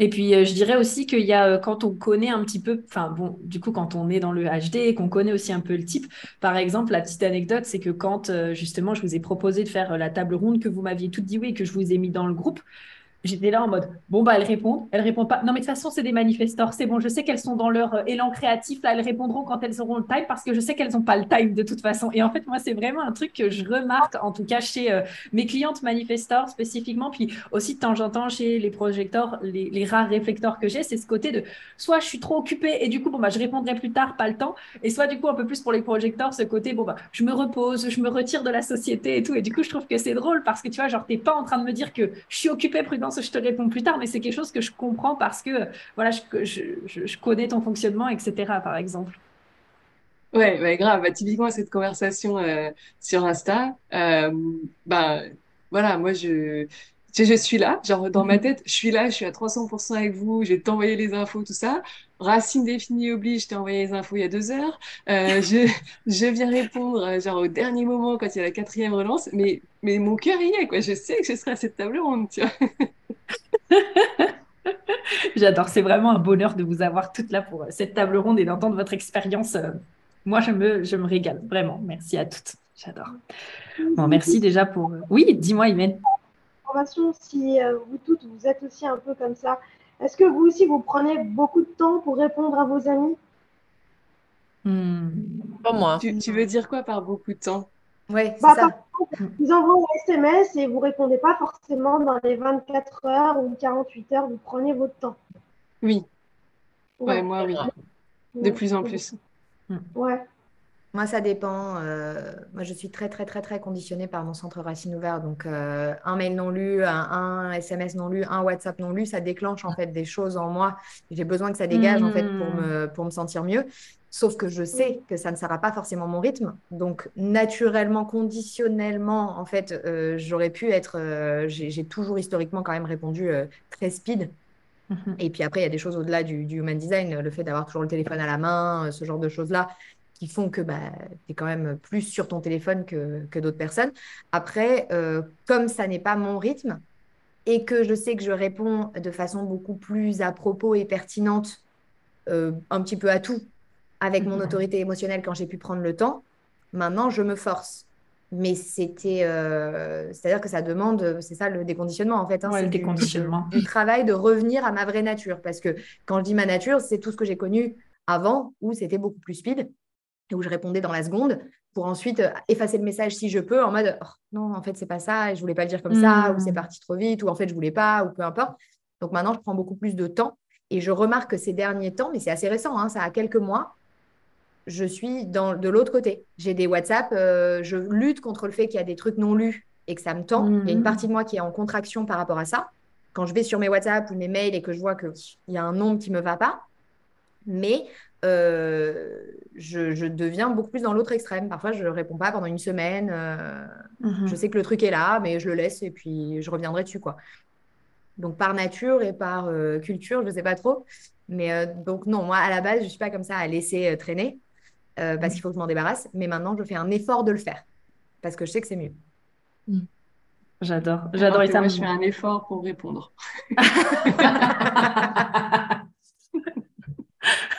Et puis, euh, je dirais aussi qu'il y a, euh, quand on connaît un petit peu, enfin bon, du coup, quand on est dans le HD et qu'on connaît aussi un peu le type, par exemple, la petite anecdote, c'est que quand euh, justement je vous ai proposé de faire la table ronde, que vous m'aviez toutes dit oui et que je vous ai mis dans le groupe, j'étais là en mode bon bah elles répondent, elles répondent pas. Non mais de toute façon c'est des manifesteurs, c'est bon, je sais qu'elles sont dans leur euh, élan créatif là, elles répondront quand elles auront le time parce que je sais qu'elles n'ont pas le time de toute façon. Et en fait moi c'est vraiment un truc que je remarque en tout cas chez euh, mes clientes manifesteurs spécifiquement, puis aussi de temps en temps chez les projecteurs, les, rares réflecteurs que j'ai, c'est ce côté de soit je suis trop occupée et du coup bon bah je répondrai plus tard, pas le temps, et soit du coup un peu plus pour les projecteurs ce côté bon bah je me repose, je me retire de la société et tout. Et du coup je trouve que c'est drôle parce que tu vois genre t'es pas en train de me dire que je suis occupée prudence je te réponds plus tard, mais c'est quelque chose que je comprends parce que voilà, je, je, je connais ton fonctionnement, etc. Par exemple.
Ouais, ouais, grave. Bah, typiquement, cette conversation euh, sur Insta, euh, bah, voilà, moi, je, je suis là, genre dans ma mhm. tête, je suis là, je suis à 300% avec vous, je vais t'envoyer les infos, tout ça. Racine définie oblige, je t'ai envoyé les infos il y a deux heures. Euh, [laughs] je, je viens répondre euh, genre au dernier moment quand il y a la quatrième relance, mais, mais mon cœur y est, quoi. Je sais que je serai à cette table ronde, tu vois. [laughs]
J'adore, c'est vraiment un bonheur de vous avoir toutes là pour euh, cette table ronde et d'entendre votre expérience. Moi, je me, je me régale, vraiment. Merci à toutes. J'adore. Bon, merci déjà pour. Oui, dis-moi, Imen
si euh, vous toutes, vous êtes aussi un peu comme ça. Est-ce que vous aussi, vous prenez beaucoup de temps pour répondre à vos amis?
Hmm. Pas moi.
Tu, veux dire quoi par beaucoup de temps?
Oui, c'est bah, ça.
vous envoient un SMS et vous répondez pas forcément dans les 24 heures ou 48 heures. Vous prenez votre temps.
Oui. Ouais, moi, oui. De plus en plus.
Ouais.
Moi, ça dépend. Euh, moi, je suis très, très, très, très conditionnée par mon centre racine ouvert. Donc, euh, un mail non lu, un, SMS non lu, un WhatsApp non lu, ça déclenche en fait des choses en moi. J'ai besoin que ça dégage en fait pour hmm. me, pour me sentir mieux. Sauf que je sais que ça ne sera pas forcément mon rythme. Donc, naturellement, conditionnellement, en fait, euh, j'aurais pu être. J'ai toujours historiquement quand même répondu très speed. Mhm. Et puis après, il y a des choses au-delà du, du, human design, le fait d'avoir toujours le téléphone à la main, ce genre de choses-là qui font que bah, tu es quand même plus sur ton téléphone que, que d'autres personnes. Après, euh, comme ça n'est pas mon rythme et que je sais que je réponds de façon beaucoup plus à propos et pertinente euh, un petit peu à tout avec mon [laughs] autorité émotionnelle quand j'ai pu prendre le temps, maintenant je me force. mais c'était, euh, c'est-à-dire que ça demande, c'est ça le déconditionnement en fait.
Hein, le déconditionnement.
Du, travail de revenir à ma vraie nature, parce que quand je dis ma nature, c'est tout ce que j'ai connu avant, où c'était beaucoup plus speed, et où je répondais dans la seconde, pour ensuite euh, effacer le message si je peux, en mode oh, non, en fait c'est pas ça, et je voulais pas le dire comme ça, ou c'est mmh. parti trop vite, ou en fait je voulais pas, ou peu importe. Donc maintenant je prends beaucoup plus de temps, et je remarque que ces derniers temps, mais c'est assez récent, hein, ça a quelques mois, je suis dans, de l'autre côté. J'ai des WhatsApp, euh, je lutte contre le fait qu'il y a des trucs non lus et que ça me tend. Il y a une mmh. partie de moi qui est en contraction par rapport à ça. Quand je vais sur mes WhatsApp ou mes mails et que je vois qu'il y a un nombre qui ne me va pas, mais euh, je, deviens beaucoup plus dans l'autre extrême. Parfois, je ne réponds pas pendant une semaine. Euh, mmh. Je sais que le truc est là, mais je le laisse et puis je reviendrai dessus. quoi. Donc, par nature et par culture, je ne sais pas trop. Mais donc, non, moi, à la base, je ne suis pas comme ça à laisser traîner. Euh, parce mm. qu'il faut que je m'en débarrasse. Mais maintenant, je fais un effort de le faire parce que je sais que c'est mieux.
Mm. J'adore. J'adore.
ça. Moi, je fais un effort pour répondre. [laughs] [laughs]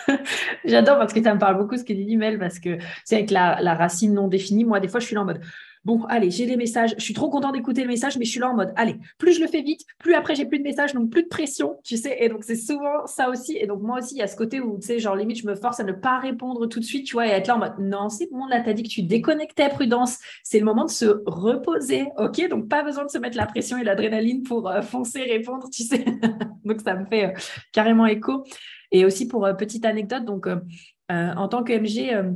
[laughs]
J'adore parce que ça me parle beaucoup ce que dit Mel parce que c'est avec la, racine non définie. Moi, des fois, je suis là en mode bon, allez, j'ai les messages, je suis trop content d'écouter le message, mais je suis là en mode, allez, plus je le fais vite, plus après j'ai plus de messages, donc plus de pression, tu sais. Et donc, c'est souvent ça aussi. Et donc, moi aussi, il y a ce côté où, tu sais, genre, limite, je me force à ne pas répondre tout de suite, tu vois, et être là en mode, non, c'est bon, là, t'as dit que tu déconnectais, prudence. C'est le moment de se reposer, ok Donc, pas besoin de se mettre la pression et l'adrénaline pour euh, foncer, répondre, tu sais. [laughs] donc, ça me fait euh, carrément écho. Et aussi, pour euh, petite anecdote, donc, en tant que MG,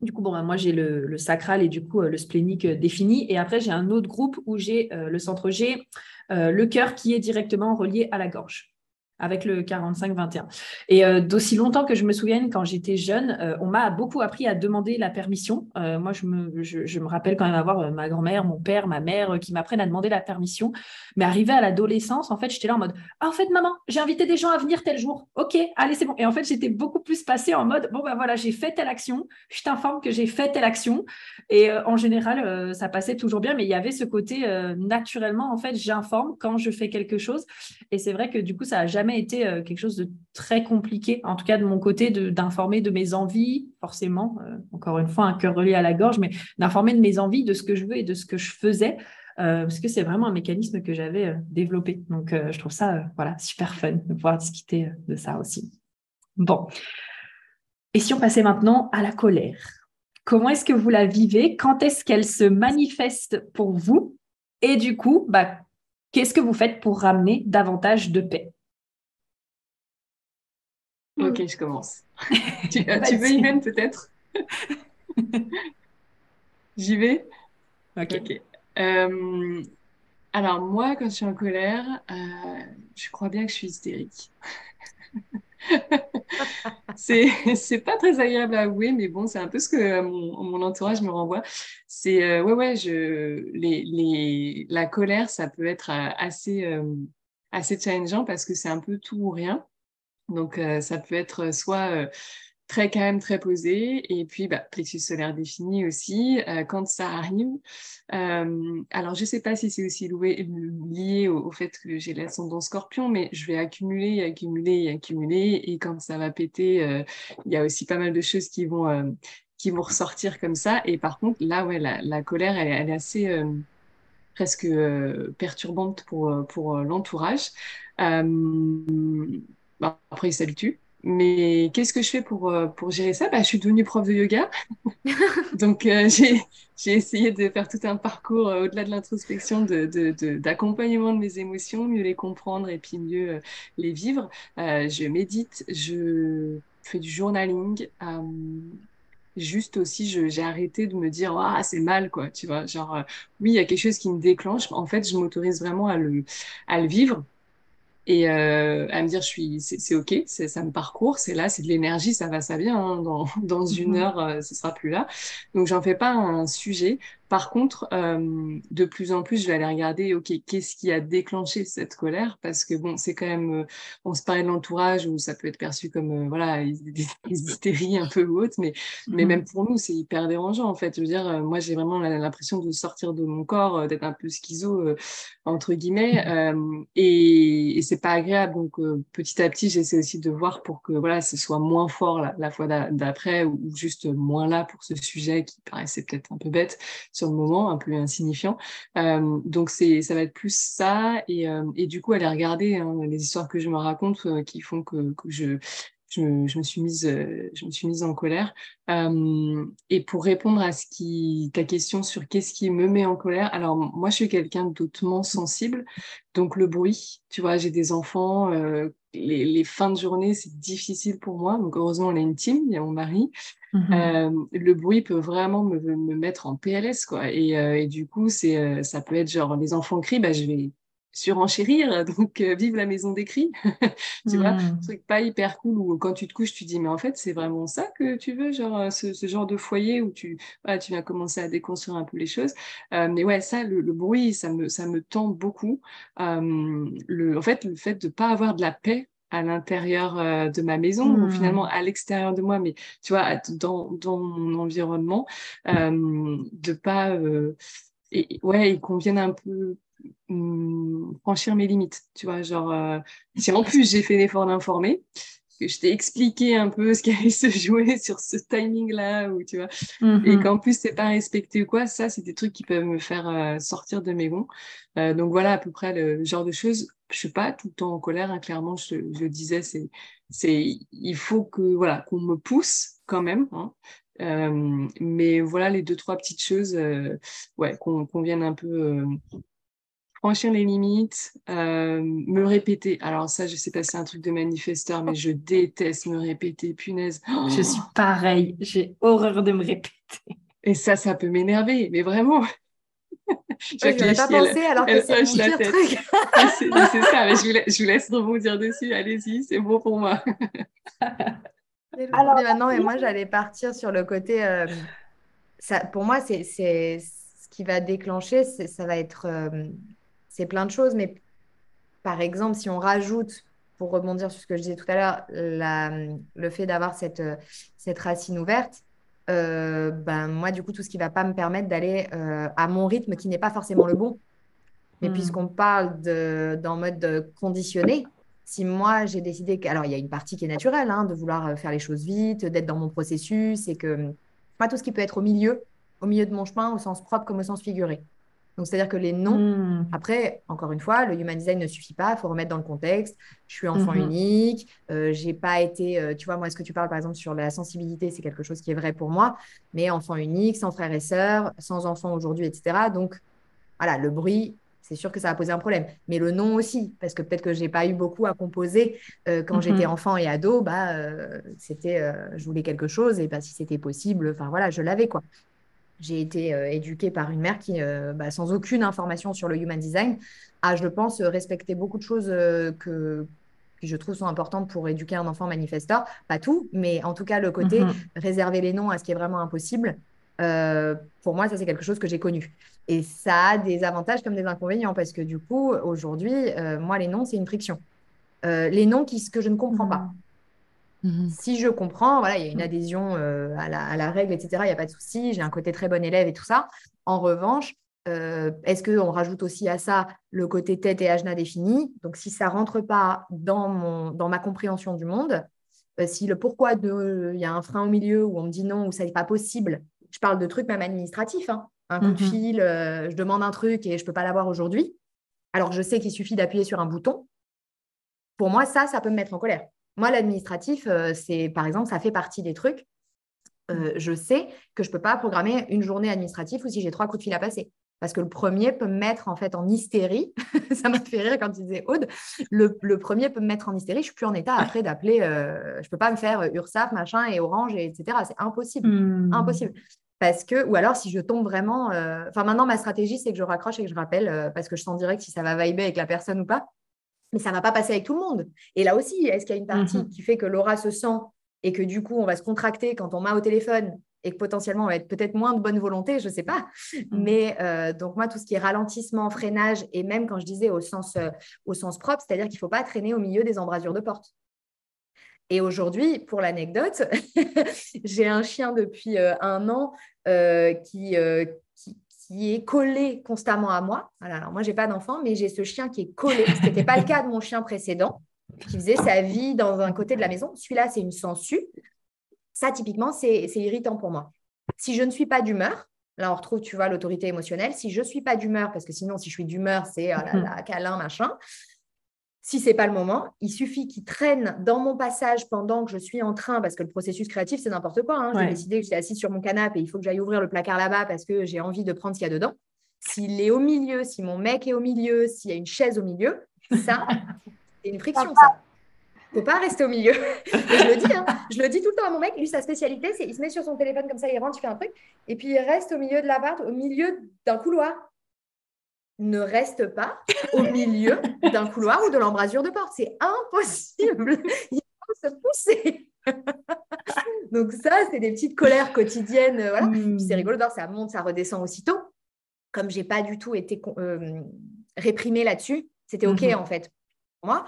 du coup, bon, bah, moi, j'ai le, sacral et du coup, euh, le splénique euh, défini. Et après, j'ai un autre groupe où j'ai euh, le centre G, le cœur qui est directement relié à la gorge avec le 45-21. Et euh, d'aussi longtemps que je me souvienne, quand j'étais jeune, euh, on m'a beaucoup appris à demander la permission. Euh, moi, je me, je, me, rappelle quand même avoir ma grand-mère, mon père, ma mère qui m'apprennent à demander la permission. Mais arrivé à l'adolescence, en fait, j'étais là en mode Ah, en fait, maman, j'ai invité des gens à venir tel jour. Ok, allez, c'est bon. Et en fait, j'étais beaucoup plus passée en mode Bon, ben voilà, j'ai fait telle action. Je t'informe que j'ai fait telle action. Et en général, ça passait toujours bien. Mais il y avait ce côté naturellement, en fait, j'informe quand je fais quelque chose. Et c'est vrai que du coup, ça n'a jamais été euh, quelque chose de très compliqué, en tout cas de mon côté, d'informer de, mes envies, forcément, euh, encore une fois, un cœur relié à la gorge, mais d'informer de mes envies, de ce que je veux et de ce que je faisais, euh, parce que c'est vraiment un mécanisme que j'avais développé. Donc, je trouve ça voilà, super fun de pouvoir discuter de ça aussi. Bon. Et si on passait maintenant à la colère Comment est-ce que vous la vivez? Quand est-ce qu'elle se manifeste pour vous? Et du coup, bah, qu'est-ce que vous faites pour ramener davantage de paix?
Ok, je commence. [laughs] tu, veux même peut-être? [laughs] J'y vais?
Ok.
Euh, alors moi, quand je suis en colère, euh, je crois bien que je suis hystérique. [laughs] c'est pas très agréable à avouer, mais bon, c'est un peu ce que mon, entourage me renvoie. C'est euh, ouais ouais, je les, les, la colère, ça peut être assez assez challengeant parce que c'est un peu tout ou rien. Donc, euh, ça peut être soit euh, très calme, très posé, et puis bah, plexus solaire défini aussi, euh, quand ça arrive. alors, je ne sais pas si c'est aussi lié au, fait que j'ai l'ascendant scorpion, mais je vais accumuler, accumuler, accumuler, et quand ça va péter, il y a aussi pas mal de choses qui vont, qui vont ressortir comme ça. Et par contre, là, ouais, la, colère, elle, elle, est assez presque perturbante pour, pour l'entourage. Bah, après, il s'habitue. Mais qu'est-ce que je fais pour, euh, pour gérer ça? Bah, Je suis devenue prof de yoga. [laughs] Donc, euh, [laughs] j'ai essayé de faire tout un parcours euh, au-delà de l'introspection, d'accompagnement de, de, mes émotions, mieux les comprendre et puis mieux les vivre. je médite, je fais du journaling. juste aussi, j'ai arrêté de me dire ah c'est mal quoi, tu vois. Genre oui, il y a quelque chose qui me déclenche. En fait, je m'autorise vraiment à le, à le vivre et euh, à me dire je suis c'est ok ça me parcourt c'est là c'est de l'énergie ça va ça vient hein. dans, [laughs] dans une mm-hmm. heure euh, ce sera plus là donc j'en fais pas un sujet par contre, euh, de plus en plus, je vais aller regarder, OK, qu'est-ce qui a déclenché cette colère? Parce que bon, c'est quand même, euh, on se parlait de l'entourage où ça peut être perçu comme, euh, voilà, [laughs] des, hystéries un peu ou autres, mais, mais mmh même pour nous, c'est hyper dérangeant en fait. Je veux dire, moi, j'ai vraiment l'impression de sortir de mon corps, d'être un peu schizo, entre guillemets, mmh et, et c'est pas agréable. Donc, petit à petit, j'essaie aussi de voir pour que, voilà, ce soit moins fort la, la fois d'après ou juste moins là pour ce sujet qui paraissait peut-être un peu bête sur le moment, un peu insignifiant. Euh, donc c'est, ça va être plus ça et, euh, du coup aller regarder hein, les histoires que je me raconte euh, qui font que je, je, je, me suis mise, je me suis mise en colère. Euh, et pour répondre à ce qui, ta question sur qu'est-ce qui me met en colère, alors moi je suis quelqu'un d'autrement sensible, donc le bruit, tu vois, j'ai des enfants, euh, les, les, fins de journée c'est difficile pour moi, donc heureusement on a une team, il y a mon mari. Euh, le bruit peut vraiment me, me mettre en PLS quoi, et, euh, et du coup c'est, ça peut être genre les enfants crient, bah je vais surenchérir, [laughs] donc euh, vive la maison d'écrit, [laughs] tu vois, un mmh. truc pas hyper cool où quand tu te couches, tu dis mais en fait c'est vraiment ça que tu veux, genre euh, ce, ce genre de foyer où tu, voilà, tu viens commencer à déconstruire un peu les choses. Euh, mais ouais, ça, le, le, bruit, ça me, ça me tend beaucoup. Euh, le, en fait, le fait de pas avoir de la paix à l'intérieur de ma maison mmh. ou finalement à l'extérieur de moi, mais tu vois, dans, dans mon environnement, de pas et ouais, ils conviennent un peu Hum, franchir mes limites, tu vois, genre, euh, si en plus j'ai fait l'effort d'informer, que je t'ai expliqué un peu ce qui allait [laughs] se jouer sur ce timing-là, ou tu vois, et mm-hmm. qu'en plus c'est pas respecté ou quoi, ça c'est des trucs qui peuvent me faire euh, sortir de mes gonds. Euh, donc voilà à peu près le, genre de choses. Je suis pas tout le temps en colère, hein, clairement, je, je disais, c'est, c'est, il faut que voilà qu'on me pousse quand même. Hein. Euh, mais voilà les deux trois petites choses, euh, ouais, qu'on, qu'on vienne un peu franchir les limites, euh, me répéter. Alors ça, je sais pas si c'est un truc de manifesteur, mais je déteste me répéter, punaise.
Je suis pareil, j'ai horreur de me répéter.
Et ça, ça peut m'énerver, mais vraiment.
je n'avais pas pensé alors que c'est mon pire truc. [laughs]
c'est ça, mais je vous, laisse, je vous laisse rebondir dessus. Allez-y, c'est bon pour moi. [laughs]
alors, maintenant, et moi, j'allais partir sur le côté. Euh, ça, pour moi, c'est ce qui va déclencher, ça va être euh, c'est plein de choses, mais par exemple, si on rajoute, pour rebondir sur ce que je disais tout à l'heure, le fait d'avoir cette, cette racine ouverte, euh, ben moi, du coup, tout ce qui va pas me permettre d'aller euh, à mon rythme qui n'est pas forcément le bon. Mais hmm. puisqu'on parle d'en mode conditionné, si moi j'ai décidé que. Alors, il y a une partie qui est naturelle, hein, de vouloir faire les choses vite, d'être dans mon processus, et que. Pas tout ce qui peut être au milieu, au milieu de mon chemin, au sens propre comme au sens figuré. Donc, c'est-à-dire que les noms, hmm. après, encore une fois, le human design ne suffit pas, il faut remettre dans le contexte. Je suis enfant mhm. unique, euh, j'ai pas été, euh, tu vois, moi, est-ce que tu parles par exemple sur la sensibilité, c'est quelque chose qui est vrai pour moi, mais enfant unique, sans frères et sœurs, sans enfants aujourd'hui, etc. Donc, voilà, le bruit, c'est sûr que ça va poser un problème. Mais le nom aussi, parce que peut-être que j'ai pas eu beaucoup à composer euh, quand j'étais mhm. enfant et ado, bah, euh, c'était, je voulais quelque chose et bah, si c'était possible, enfin voilà, je l'avais quoi j'ai été euh, éduquée par une mère qui, euh, bah, sans aucune information sur le human design, a, je pense, respecté beaucoup de choses euh, que, je trouve sont importantes pour éduquer un enfant manifesteur. Pas tout, mais en tout cas, le côté mhm. réserver les noms à ce qui est vraiment impossible, pour moi, ça, c'est quelque chose que j'ai connu. Et ça a des avantages comme des inconvénients, parce que du coup, aujourd'hui, moi, les noms, c'est une friction. les noms qui, que je ne comprends pas. Mhm. Si je comprends, voilà, il y a une adhésion euh, à, la, règle, etc. Il n'y a pas de souci. J'ai un côté très bon élève et tout ça. En revanche, euh, est-ce qu'on rajoute aussi à ça le côté tête et ajna défini Donc, si ça rentre pas dans, mon, dans ma compréhension du monde, euh, si le pourquoi il y a un frein au milieu où on me dit non ou ça n'est pas possible, je parle de trucs même administratifs. Hein. Un coup de mhm. fil, je demande un truc et je ne peux pas l'avoir aujourd'hui. Alors, je sais qu'il suffit d'appuyer sur un bouton. Pour moi, ça, ça peut me mettre en colère. Moi, l'administratif, euh, c'est par exemple, ça fait partie des trucs. Euh, je sais que je ne peux pas programmer une journée administrative ou si j'ai trois coups de fil à passer. Parce que le premier peut me mettre en fait en hystérie. [laughs] ça m'a fait rire quand tu disais Aude. Le, premier peut me mettre en hystérie. Je suis plus en état après d'appeler. Euh, je peux pas me faire URSAF, machin, et Orange, et etc. C'est impossible. Hmm. Impossible. Parce que, ou alors si je tombe vraiment. Enfin, maintenant, ma stratégie, c'est que je raccroche et que je rappelle parce que je sens direct si ça va vibrer avec la personne ou pas mais ça ne va pas passer avec tout le monde. Et là aussi, est-ce qu'il y a une partie mhm. qui fait que Laura se sent et que du coup, on va se contracter quand on m'a au téléphone et que potentiellement on va être peut-être moins de bonne volonté, je ne sais pas. Mhm. Mais euh, donc moi, tout ce qui est ralentissement, freinage, et même quand je disais au sens, euh, au sens propre, c'est-à-dire qu'il ne faut pas traîner au milieu des embrasures de porte. Et aujourd'hui, pour l'anecdote, [laughs] j'ai un chien depuis euh, un an qui, qui est collé constamment à moi. alors moi, j'ai pas d'enfant, mais j'ai ce chien qui est collé, ce n'était pas le cas de mon chien précédent, qui faisait sa vie dans un côté de la maison. Celui-là, c'est une sangsue. Ça, typiquement, c'est irritant pour moi. Si je ne suis pas d'humeur, Là, on retrouve, tu vois, l'autorité émotionnelle. Si je ne suis pas d'humeur, parce que sinon, si je suis d'humeur, c'est oh là câlin, machin. Si ce n'est pas le moment, il suffit qu'il traîne dans mon passage pendant que je suis en train, parce que le processus créatif, c'est n'importe quoi. Hein. J'ai décidé que j'étais assise sur mon canapé et il faut que j'aille ouvrir le placard là-bas parce que j'ai envie de prendre ce qu'il y a dedans. S'il est au milieu, si mon mec est au milieu, s'il y a une chaise au milieu, ça, [laughs] c'est une friction, ça. Il ne faut pas rester au milieu. je le dis, hein. je le dis tout le temps à mon mec. Lui, sa spécialité, c'est il se met sur son téléphone comme ça, il rentre, il fait un truc, et puis il reste au milieu de la l'appart, au milieu d'un couloir ne reste pas au [laughs] milieu d'un couloir ou de l'embrasure de porte. C'est impossible. Il faut se pousser. [laughs] Donc ça, c'est des petites colères quotidiennes. Voilà. Hmm. c'est rigolo, ça monte, ça redescend aussitôt. Comme j'ai pas du tout été euh, réprimée là-dessus, c'était OK hmm. en fait pour moi.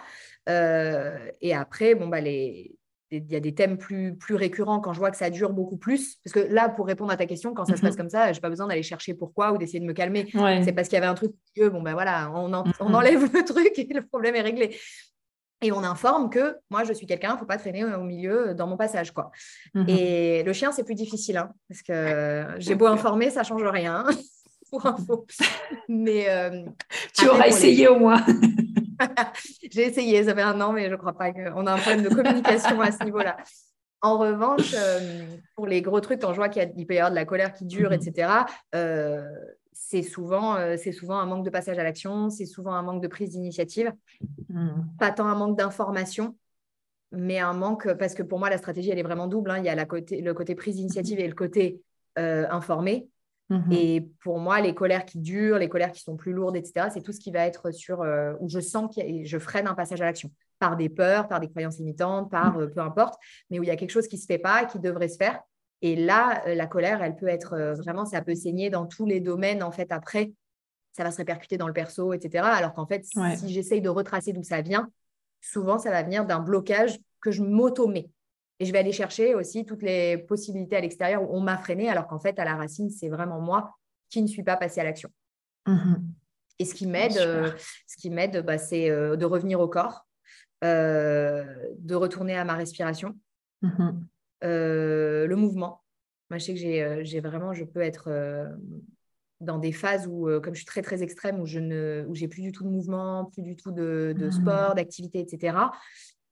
Euh, et après, bon, bah, les, il y a des thèmes plus, plus récurrents quand je vois que ça dure beaucoup plus. Parce que là, pour répondre à ta question, quand ça se passe mhm. comme ça, je n'ai pas besoin d'aller chercher pourquoi ou d'essayer de me calmer. C'est parce qu'il y avait un truc, bon ben voilà, on, mhm. enlève le truc et le problème est réglé. Et on informe que moi, je suis quelqu'un, il ne faut pas traîner au milieu dans mon passage. quoi. Mhm. Et le chien, c'est plus difficile, hein, parce que [laughs] j'ai beau informer, ça ne change rien. [laughs] pour info. Mais
euh, tu auras essayé au moins. [laughs]
J'ai essayé, ça fait un an, mais je ne crois pas qu'on a un problème de communication à ce niveau-là. En revanche, euh, pour les gros trucs, quand je vois qu'il peut y avoir de la colère qui dure, mhm. etc., euh, c'est souvent, euh, souvent un manque de passage à l'action, c'est souvent un manque de prise d'initiative, mhm. pas tant un manque d'information, mais un manque, parce que pour moi, la stratégie, elle est vraiment double. Hein. Il y a la côté, le côté prise d'initiative et le côté informé. Mhm. Et pour moi, les colères qui durent, les colères qui sont plus lourdes, etc., c'est tout ce qui va être sur euh, où je sens que je freine un passage à l'action par des peurs, par des croyances limitantes, par mhm. euh, peu importe, mais où il y a quelque chose qui ne se fait pas, qui devrait se faire. Et là, euh, la colère, elle peut être vraiment, ça peut saigner dans tous les domaines. En fait, après, ça va se répercuter dans le perso, etc. Alors qu'en fait, si j'essaye de retracer d'où ça vient, souvent, ça va venir d'un blocage que je m'auto-mets. Et je vais aller chercher aussi toutes les possibilités à l'extérieur où on m'a freiné, alors qu'en fait, à la racine, c'est vraiment moi qui ne suis pas passée à l'action. Mhm. Et ce qui m'aide, euh, ce qui m'aide, bah, c'est euh, de revenir au corps, euh, de retourner à ma respiration, mhm. le mouvement. Moi, je sais que j'ai vraiment, je peux être dans des phases où, comme je suis très très extrême, où je ne, où j'ai plus du tout de mouvement, plus du tout de, mhm. sport, d'activité, etc.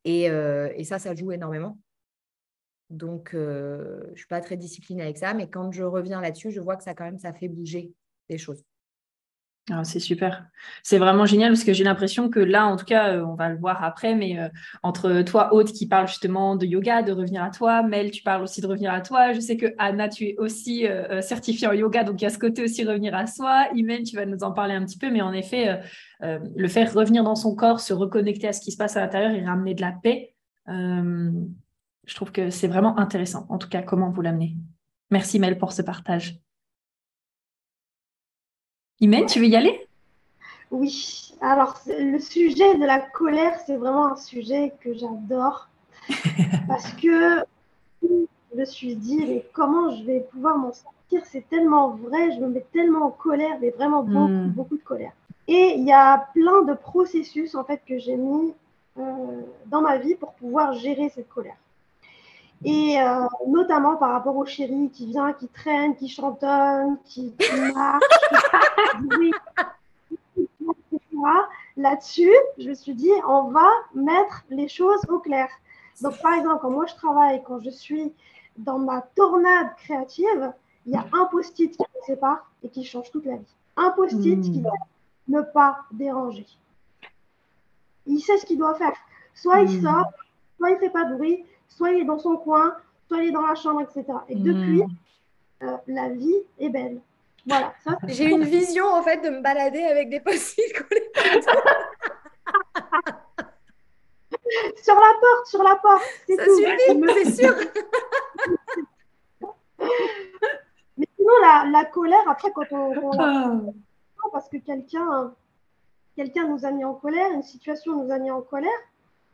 Et, et, ça, ça joue énormément. Donc, euh, je ne suis pas très disciplinée avec ça, mais quand je reviens là-dessus, je vois que ça quand même, ça fait bouger des choses.
Ah, c'est super. C'est vraiment génial parce que j'ai l'impression que là, en tout cas, euh, on va le voir après, mais euh, entre toi, Haute, qui parle justement de yoga, de revenir à toi, Mel, tu parles aussi de revenir à toi. Je sais que Anna, tu es aussi certifiée en yoga, donc il y a ce côté aussi revenir à soi. Imen, tu vas nous en parler un petit peu, mais en effet, le faire revenir dans son corps, se reconnecter à ce qui se passe à l'intérieur et ramener de la paix je trouve que c'est vraiment intéressant, en tout cas, comment vous l'amenez. Merci Mel pour ce partage. Imen, tu veux y aller?
Oui, alors le sujet de la colère, c'est vraiment un sujet que j'adore [laughs] parce que je me suis dit, mais comment je vais pouvoir m'en sortir? C'est tellement vrai, je me mets tellement en colère, mais vraiment beaucoup, hmm. beaucoup de colère. Et il y a plein de processus en fait que j'ai mis euh, dans ma vie pour pouvoir gérer cette colère. Et euh, notamment par rapport au chéri qui vient, qui traîne, qui chantonne, qui, marche, [laughs] Là-dessus, je me suis dit, on va mettre les choses au clair. Donc, par exemple, quand moi je travaille, quand je suis dans ma tornade créative, il y a un post-it qui me sépare et qui change toute la vie. Un post-it hmm. qui doit ne pas déranger. Il sait ce qu'il doit faire. Soit il hmm. sort, soit il ne fait pas de bruit, soit il est dans son coin, soit il est dans la chambre, etc. Et hmm. depuis, euh, la vie est belle. Voilà.
J'ai une vision en fait de me balader avec des post-it collés [laughs]
sur la porte, sur la porte.
Ça tout. suffit, c'est sûr. [laughs]
Mais sinon, la, colère, après, quand on, ah. parce que quelqu'un quelqu'un nous a mis en colère, une situation nous a mis en colère.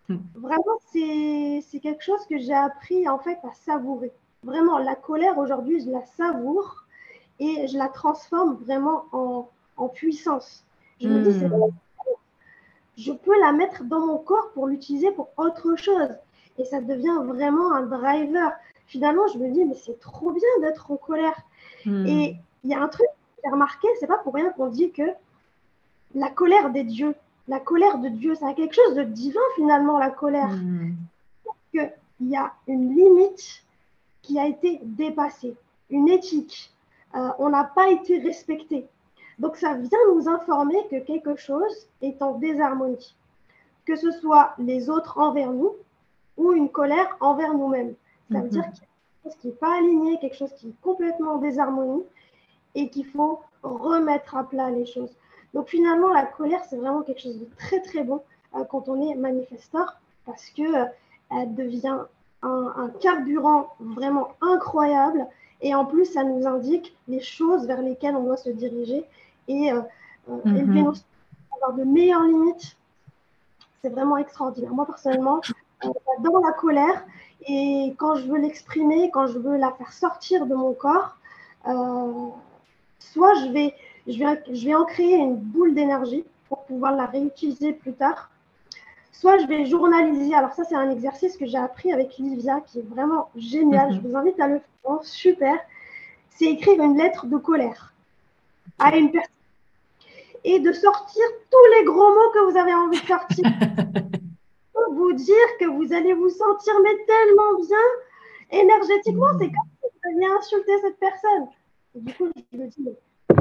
Vraiment, c'est quelque chose que j'ai appris en fait à savourer. Vraiment, la colère aujourd'hui, je la savoure et je la transforme vraiment en, en puissance. Je me dis, hmm. je peux la mettre dans mon corps pour l'utiliser pour autre chose. Et ça devient vraiment un driver. Finalement, je me dis, mais c'est trop bien d'être en colère. Hmm. Et il y a un truc que j'ai remarqué, c'est pas pour rien qu'on dit que la colère des dieux, la colère de Dieu, c'est quelque chose de divin finalement, la colère.
Mhm.
Qu'il y a une limite qui a été dépassée, une éthique. Euh, on n'a pas été respecté. Donc ça vient nous informer que quelque chose est en désharmonie, que ce soit les autres envers nous ou une colère envers nous-mêmes. Ça veut
Mhm.
dire qu'il y a quelque chose qui n'est pas aligné, quelque chose qui est complètement en désharmonie et qu'il faut remettre à plat les choses. Donc finalement, la colère, c'est vraiment quelque chose de très très bon euh, quand on est manifesteur parce que euh, elle devient un, un carburant vraiment incroyable et en plus, ça nous indique les choses vers lesquelles on doit se diriger et euh,
Mhm.
élever nos avoir de meilleures limites. C'est vraiment extraordinaire. Moi, personnellement, j'adore la colère et quand je veux l'exprimer, quand je veux la faire sortir de mon corps, soit je vais, je, vais, je vais en créer une boule d'énergie pour pouvoir la réutiliser plus tard, soit je vais journaliser. Alors ça, c'est un exercice que j'ai appris avec Livia qui est vraiment génial.
Mhm.
Je vous invite à le faire, super. C'est écrire une lettre de colère à une personne et de sortir tous les gros mots que vous avez envie de sortir [laughs] pour vous dire que vous allez vous sentir mais tellement bien énergétiquement. C'est comme si vous alliez insulter cette personne. Et du coup, je me dis, mais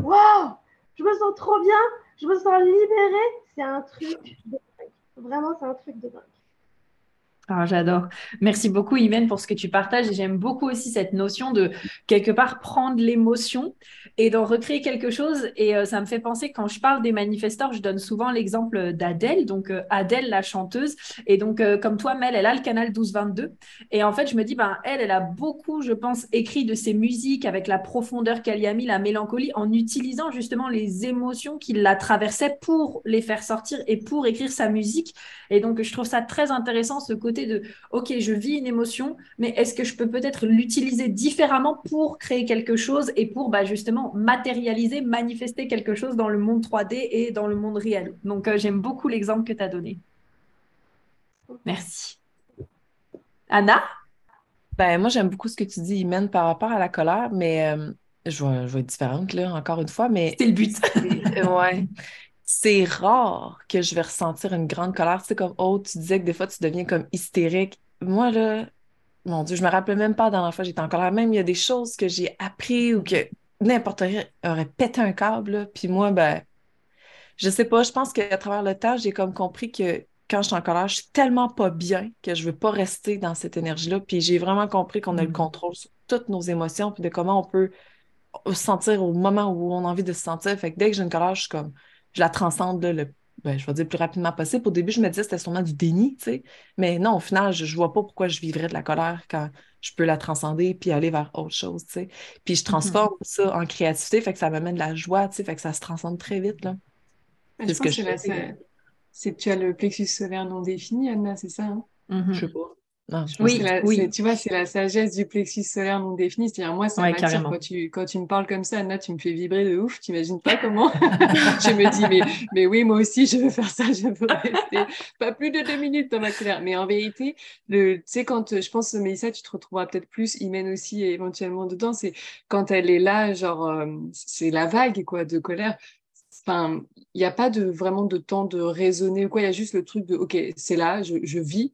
waouh, je me sens trop bien, je me sens libérée. C'est un truc de dingue. Vraiment, c'est un truc de dingue.
Ah, j'adore. Merci beaucoup, Imen, pour ce que tu partages. J'aime beaucoup aussi cette notion de quelque part prendre l'émotion et d'en recréer quelque chose. Et euh, ça me fait penser, quand je parle des manifesteurs, je donne souvent l'exemple d'Adèle, donc euh, Adèle, la chanteuse. Et donc, euh, comme toi, Mel, elle a le canal 1222. Et en fait, je me dis, ben, elle, elle a beaucoup, je pense, écrit de ses musiques avec la profondeur qu'elle y a mis, la mélancolie, en utilisant justement les émotions qui la traversaient pour les faire sortir et pour écrire sa musique. Et donc, je trouve ça très intéressant, ce côté de, OK, je vis une émotion, mais est-ce que je peux peut-être l'utiliser différemment pour créer quelque chose et pour bah, justement matérialiser, manifester quelque chose dans le monde 3D et dans le monde réel? Donc, euh, j'aime beaucoup l'exemple que tu as donné. Merci. Anna?
Ben, moi, j'aime beaucoup ce que tu dis, Imen, par rapport à la colère, mais euh, je, vais, je vais être différente, là, encore une fois, mais
C'est le but. [laughs]
ouais. C'est rare que je vais ressentir une grande colère. Tu sais, comme oh, tu disais que des fois, tu deviens comme hystérique. Moi, là, mon Dieu, je me rappelle même pas dans la fois j'étais en colère. Même, il y a des choses que j'ai appris ou que n'importe qui aurait pété un câble, là. Puis moi, ben, je sais pas, je pense qu'à travers le temps, j'ai comme compris que quand je suis en colère, je suis tellement pas bien que je veux pas rester dans cette énergie-là. Puis j'ai vraiment compris qu'on a le
Mm.
contrôle sur toutes nos émotions, puis de comment on peut se sentir au moment où on a envie de se sentir. Fait que dès que j'ai une colère, je suis comme, je la transcende là, le, ben, je vais dire plus rapidement possible. Au début, je me disais que c'était sûrement du déni, tu sais. Mais non, au final, je, je vois pas pourquoi je vivrais de la colère quand je peux la transcender puis aller vers autre chose, tu sais. Puis je transforme ça en créativité, fait que ça m'amène de la joie, tu sais, fait que ça se transcende très vite, là.
Je
C'est ce que
que
je
là,
fais.
ça- c'est que tu as le plexus solaire non défini, Anna, c'est ça hein?
Mhm.
Je sais pas. Non, je
Je pense
Oui,
la- tu vois, c'est la sagesse du plexus solaire non défini. C'est-à-dire, moi, ça
Ouais,
m'attire quand tu, quand tu me parles comme ça, Anna, tu me fais vibrer de ouf. T'imagines pas comment [laughs] Je me dis, mais, mais oui, moi aussi, je veux faire ça. Je veux rester pas plus de deux minutes dans ma colère. Mais en vérité, tu sais, quand je pense, Mélissa, tu te retrouveras peut-être plus, Imen aussi, éventuellement dedans, c'est quand elle est là, genre, euh, c'est la vague, quoi, de colère. Enfin, il n'y a pas de vraiment de temps de raisonner ou quoi. Il y a juste le truc de, OK, c'est là, je, je vis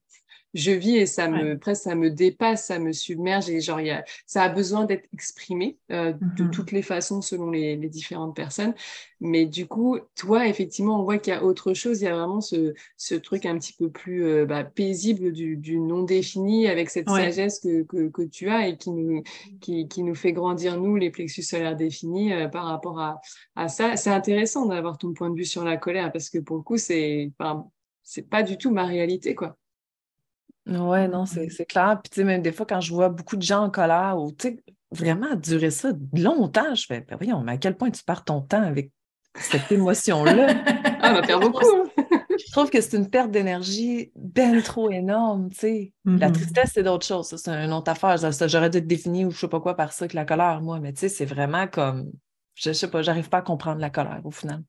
je vis et ça me presque ça me dépasse, ça me submerge et genre y a, ça a besoin d'être exprimé euh, de
Mhm.
toutes les façons selon les, les différentes personnes. Mais du coup, toi effectivement, on voit qu'il y a autre chose. Il y a vraiment ce, ce truc un petit peu plus euh, bah, paisible du, du non défini avec cette
Ouais.
sagesse que, que, que tu as et qui nous qui, qui nous fait grandir nous les plexus solaires définis euh, par rapport à, à ça. C'est intéressant d'avoir ton point de vue sur la colère parce que pour le coup c'est enfin, c'est pas du tout ma réalité quoi.
Ouais, non, c'est c'est clair. Puis, tu sais, même des fois, quand je vois beaucoup de gens en colère ou, tu sais, vraiment durer ça longtemps, je fais, ben voyons, mais à quel point tu perds ton temps avec cette émotion-là? [laughs]
Ah, on va perdre beaucoup.
Je trouve que c'est une perte d'énergie ben trop énorme, tu sais. La
Mhm.
tristesse, c'est d'autres choses. Ça, c'est une autre affaire. J'aurais dû être définie ou je sais pas quoi par ça que la colère, moi. Mais tu sais, c'est vraiment comme, je sais pas, j'arrive pas à comprendre la colère au final.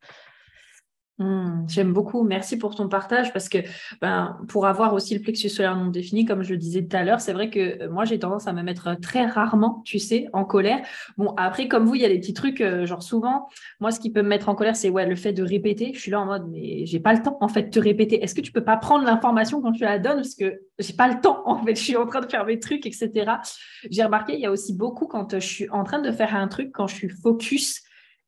Mmh, j'aime beaucoup. Merci pour ton partage parce que ben, pour avoir aussi le plexus solaire non défini, comme je le disais tout à l'heure, c'est vrai que euh, moi j'ai tendance à me mettre euh, très rarement, tu sais, en colère. Bon, après, comme vous, il y a des petits trucs, euh, genre souvent, moi ce qui peut me mettre en colère, c'est ouais, le fait de répéter. Je suis là en mode, mais j'ai pas le temps en fait de te répéter. Est-ce que tu peux pas prendre l'information quand tu la donnes? Parce que j'ai pas le temps en fait, je suis en train de faire mes trucs, etc. J'ai remarqué, il y a aussi beaucoup quand je suis en train de faire un truc, quand je suis focus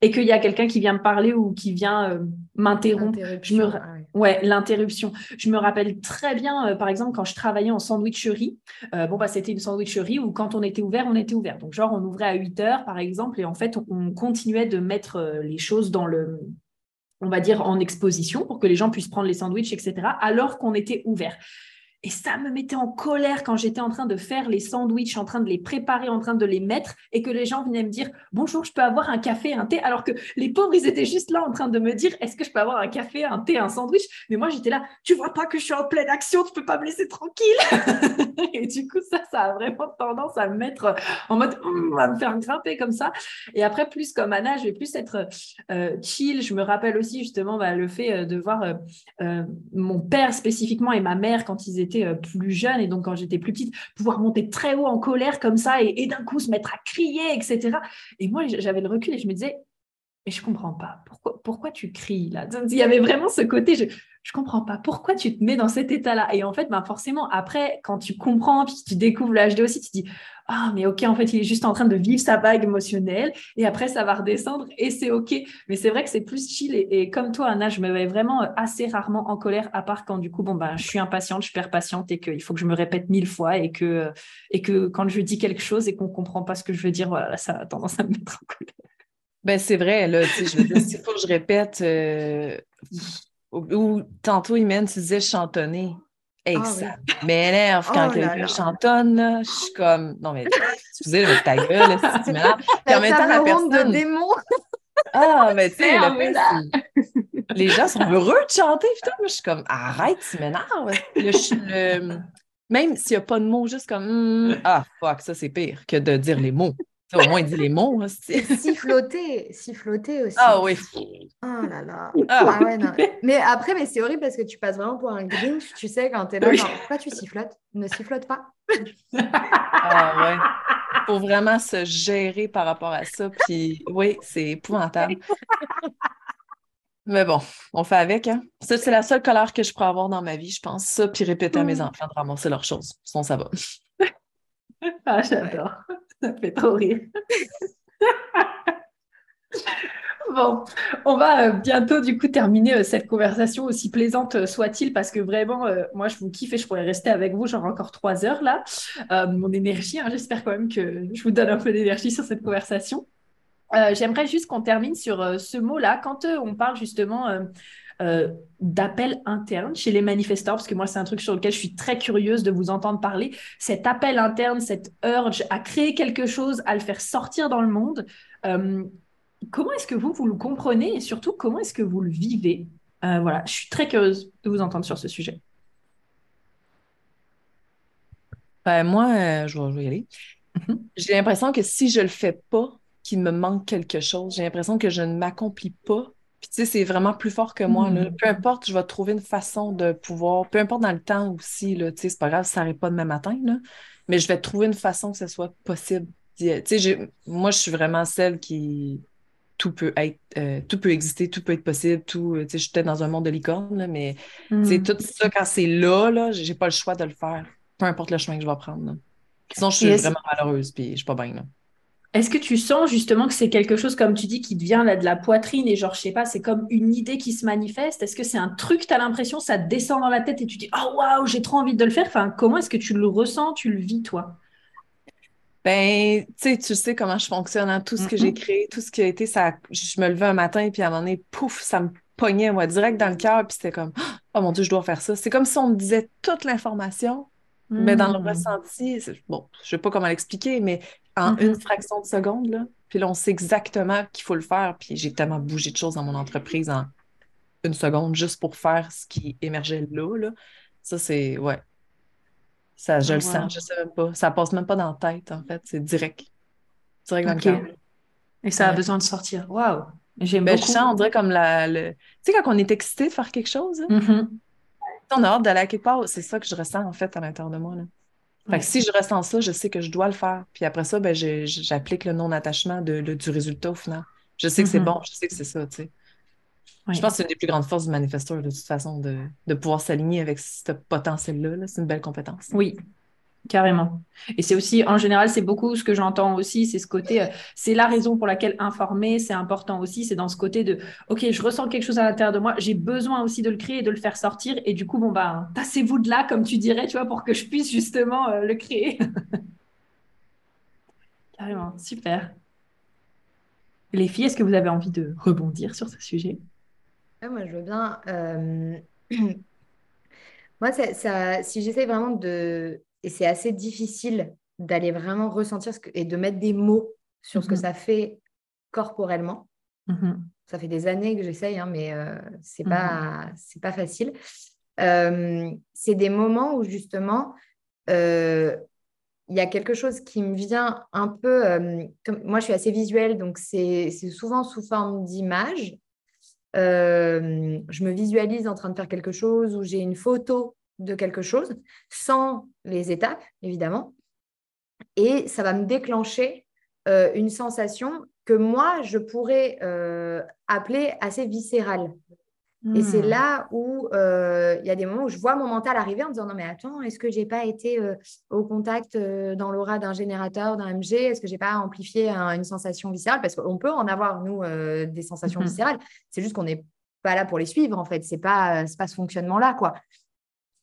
et qu'il y a quelqu'un qui vient me parler ou qui vient euh, m'interrompre. Je me... Ah ouais, l'interruption. Je me rappelle très bien, euh, par exemple, quand je travaillais en sandwicherie, euh, bon, bah, c'était une sandwicherie où quand on était ouvert, on était ouvert. Donc, genre, on ouvrait à 8 heures, par exemple, et en fait, on, continuait de mettre les choses dans le, on va dire, en exposition pour que les gens puissent prendre les sandwichs, etc., alors qu'on était ouvert. Et ça me mettait en colère quand j'étais en train de faire les sandwichs, en train de les préparer, en train de les mettre, et que les gens venaient me dire bonjour, je peux avoir un café, un thé, alors que les pauvres, ils étaient juste là en train de me dire est-ce que je peux avoir un café, un thé, un sandwich? Mais moi, j'étais là, tu vois pas que je suis en pleine action, tu peux pas me laisser tranquille. [laughs] et du coup, ça, ça a vraiment tendance à me mettre en mode hum, à me faire grimper comme ça. Et après, plus comme Anna, je vais plus être euh, chill. Je me rappelle aussi justement bah, le fait euh, de voir euh, mon père spécifiquement et ma mère quand ils étaient euh, plus jeune et donc quand j'étais plus petite, pouvoir monter très haut en colère comme ça et, d'un coup se mettre à crier, etc. Et moi, j'avais le recul et je me disais, mais je comprends pas. Pourquoi, tu cries là? Il y avait vraiment ce côté, je, je comprends pas. Pourquoi tu te mets dans cet état-là? Et en fait, ben forcément, après, quand tu comprends, puis tu découvres le HD aussi, tu te dis, ah, mais ok, en fait, il est juste en train de vivre sa vague émotionnelle et après, ça va redescendre et c'est ok. Mais c'est vrai que c'est plus chill et, comme toi, Anna, je me mets vraiment euh, assez rarement en colère, à part quand du coup, bon, ben, je suis impatiente, je perds patiente et qu'il faut que je me répète mille fois et que, et que quand je dis quelque chose et qu'on comprend pas ce que je veux dire, voilà, ça a tendance à me mettre en colère.
Ben, c'est vrai, là, tu sais, je veux dire, s'il faut que je répète, euh, ou, tantôt, Imen, tu disais chantonner. Hey, ah, ça m'énerve quand oh quelqu'un chantonne. Là, je suis comme, non, mais excusez, mais ta gueule, si tu m'énerves.
Puis en même temps, la personne. de démon.
ah, mais tu sais, les gens sont heureux de chanter. Putain, moi, je suis comme, arrête, tu m'énerves. Le... Même s'il n'y a pas de mots, juste comme, hmm, ah, fuck, ça, c'est pire que de dire les mots. Au moins, il dit les mots. Hein,
siffloter, siffloter aussi.
Ah oui.
Oh là là. Ah. ah ouais, non. Mais après, mais c'est horrible parce que tu passes vraiment pour un grinch, tu sais, quand t'es là, genre, pourquoi tu sifflotes Ne sifflote pas.
ah ouais. Faut vraiment se gérer par rapport à ça. Puis oui, c'est épouvantable. Mais bon, on fait avec. Hein? Ça, c'est la seule colère que je pourrais avoir dans ma vie, je pense. Ça, puis répéter à mes mm. enfants de ramasser leurs choses. Sinon, ça va.
ah, j'adore. Ça fait trop rire. Bon, on va euh, bientôt du coup terminer euh, cette conversation aussi plaisante euh, soit-il parce que vraiment, moi je vous kiffe et je pourrais rester avec vous genre encore trois heures là. mon énergie, hein, j'espère quand même que je vous donne un peu d'énergie sur cette conversation. J'aimerais juste qu'on termine sur ce mot-là quand on parle justement euh, d'appel interne chez les manifestants, parce que moi, c'est un truc sur lequel je suis très curieuse de vous entendre parler. Cet appel interne, cette urge à créer quelque chose, à le faire sortir dans le monde. Euh, comment est-ce que vous, vous le comprenez et surtout, comment est-ce que vous le vivez? Euh, Voilà, je suis très curieuse de vous entendre sur ce sujet.
Ben, moi, je vais y aller. Mhm. J'ai l'impression que si je le fais pas, qu'il me manque quelque chose. J'ai l'impression que je ne m'accomplis pas puis tu sais, c'est vraiment plus fort que moi. Là. Hmm. Peu importe, je vais trouver une façon de pouvoir, peu importe dans le temps aussi, tu sais, c'est pas grave, ça n'arrive pas demain matin, là, mais je vais trouver une façon que ce soit possible. Tu sais, moi, je suis vraiment celle qui tout peut être, euh, tout peut exister, tout peut être possible, tout, tu sais, je suis peut-être dans un monde de licorne, là, mais c'est hmm. tout ça, quand c'est là, là, j'ai pas le choix de le faire, peu importe le chemin que je vais prendre. Sinon, je suis vraiment malheureuse, puis je suis pas bien, là.
Est-ce que tu sens justement que c'est quelque chose, comme tu dis, qui devient là, de la poitrine et genre, je sais pas, c'est comme une idée qui se manifeste? Est-ce que c'est un truc, tu as l'impression, ça descend dans la tête et tu dis, oh waouh, j'ai trop envie de le faire? Enfin, Comment est-ce que tu le ressens, tu le vis, toi?
Ben, tu sais, tu sais comment je fonctionne, hein? tout ce que j'ai mm-hmm. créé, tout ce qui a été, ça, je me levais un matin, puis à un moment donné, pouf, ça me pognait, moi, direct dans le cœur, puis c'était comme, [gasps] oh mon Dieu, je dois faire ça. C'est comme si on me disait toute l'information, mais dans le mm. ressenti, bon, je sais pas comment l'expliquer, mais en une mm-hmm. fraction de seconde, là. Puis là, on sait exactement qu'il faut le faire. Puis j'ai tellement bougé de choses dans mon entreprise en une seconde juste pour faire ce qui émergeait là. là. Ça, c'est, ouais. Ça, je le sens, je sais même pas. Ça passe même pas dans la tête, en fait. C'est direct. Direct dans le cœur.
Et ça a besoin de sortir. Waouh! J'aime
Ben,
beaucoup.
je sens, on dirait comme la. le- Tu sais, quand on est excité de faire quelque chose, hein,
Mhm.
on a hâte d'aller à quelque part, c'est ça que je ressens en fait à l'intérieur de moi. Là. Fait que si je ressens ça, je sais que je dois le faire. Puis après ça, ben, j'applique le non-attachement de, du résultat au final. Je sais que c'est
Mhm.
bon, je sais que c'est ça, tu sais. Je pense que c'est une des plus grandes forces du manifesteur, de toute façon, de, de pouvoir s'aligner avec ce potentiel-là. là. C'est une belle compétence.
Oui, carrément. Et c'est aussi, en général, c'est beaucoup ce que j'entends aussi, c'est ce côté, euh, c'est la raison pour laquelle informer, c'est important aussi, c'est dans ce côté de, OK, je ressens quelque chose à l'intérieur de moi, j'ai besoin aussi de le créer et de le faire sortir, et du coup, bon, bah, tassez-vous de là, comme tu dirais, tu vois, pour que je puisse justement euh, le créer. [laughs] Carrément, super. Les filles, est-ce que vous avez envie de rebondir sur ce sujet?
Moi, je veux bien. euh, [clears throat] Moi, ça- si j'essaie vraiment de... Et c'est assez difficile d'aller vraiment ressentir ce que... et de mettre des mots sur ce que
Mhm.
ça fait corporellement.
Mhm.
Ça fait des années que j'essaye, hein, mais euh, c'est
Mhm.
pas, c'est pas facile. Euh, c'est des moments où justement, euh, il y a quelque chose qui me vient un peu. euh, comme, moi, je suis assez visuelle, donc c'est c'est souvent sous forme d'image. Je me visualise en train de faire quelque chose ou j'ai une photo de quelque chose, sans les étapes, évidemment. Et ça va me déclencher euh, une sensation que moi, je pourrais euh, appeler assez viscérale. Et c'est
Hmm.
là où euh, il y a des moments où je vois mon mental arriver en me disant non mais attends, est-ce que j'ai pas été au contact dans l'aura d'un générateur, d'un MG Est-ce que j'ai pas amplifié un- une sensation viscérale? Parce qu'on peut en avoir nous des sensations
Mhm.
viscérales. C'est juste qu'on n'est pas là pour les suivre en fait. C'est pas c'est pas ce fonctionnement là quoi.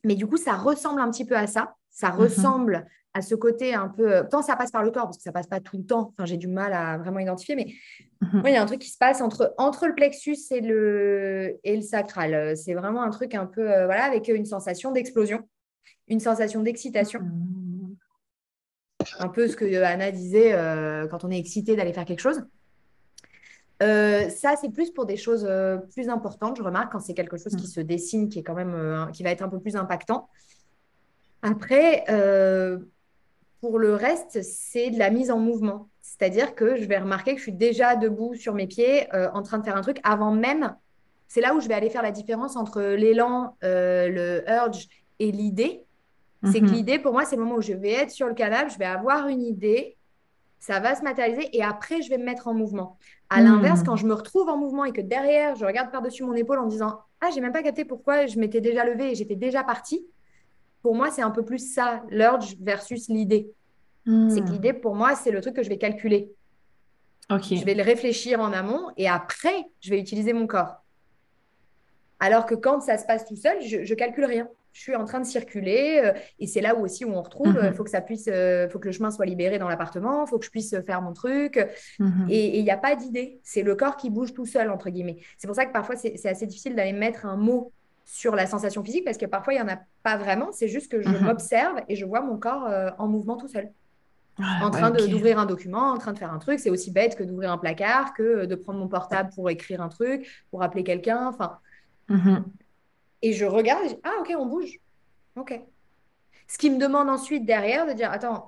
Mais du coup ça ressemble un petit peu à ça. Ça
Mhm.
ressemble à ce côté un peu. Tant ça passe par le corps parce que ça passe pas tout le temps. Enfin j'ai du mal à vraiment identifier, mais moi, il y a un truc qui se passe entre, entre le plexus et le, et le sacral. Euh, C'est vraiment un truc un peu, euh, voilà, avec une sensation d'explosion, une sensation d'excitation.
Mhm.
Un peu ce que euh, Anna disait euh, quand on est excité d'aller faire quelque chose. Euh, ça, c'est plus pour des choses euh, plus importantes, je remarque, quand c'est quelque chose qui se dessine, qui est quand même, euh, qui va être un peu plus impactant. Après, pour le reste, c'est de la mise en mouvement. C'est-à-dire que je vais remarquer que je suis déjà debout sur mes pieds, en train de faire un truc avant même. C'est là où je vais aller faire la différence entre l'élan, le urge et l'idée. C'est que
Mhm.
l'idée, pour moi, c'est le moment où je vais être sur le canapé, je vais avoir une idée, ça va se matérialiser et après, je vais me mettre en mouvement. À
Mhm.
l'inverse, quand je me retrouve en mouvement et que derrière, je regarde par-dessus mon épaule en disant Ah, j'ai même pas capté pourquoi je m'étais déjà levée et j'étais déjà partie. Pour moi, c'est un peu plus ça, l'urge versus l'idée. C'est que
Hmm.
l'idée, pour moi, c'est le truc que je vais calculer.
Ok.
Je vais le réfléchir en amont et après, je vais utiliser mon corps. Alors que quand ça se passe tout seul, je, je calcule rien. Je suis en train de circuler euh, et c'est là où aussi où on retrouve. Il
Mhm.
faut que ça puisse, euh, faut que le chemin soit libéré dans l'appartement, il faut que je puisse faire mon truc.
Mhm.
Et il n'y a pas d'idée. C'est le corps qui bouge tout seul, entre guillemets. C'est pour ça que parfois, c'est assez difficile d'aller mettre un mot sur la sensation physique parce que parfois, il n'y en a pas vraiment. C'est juste que je
Mhm.
m'observe et je vois mon corps euh, en mouvement tout seul
Ah,
en train d'ouvrir un document, en train de faire un truc. C'est aussi bête que d'ouvrir un placard, que de prendre mon portable pour écrire un truc, pour appeler quelqu'un. Enfin. Et je regarde et je dis, ah ok, on bouge. Ok. Ce qui me demande ensuite derrière de dire, attends,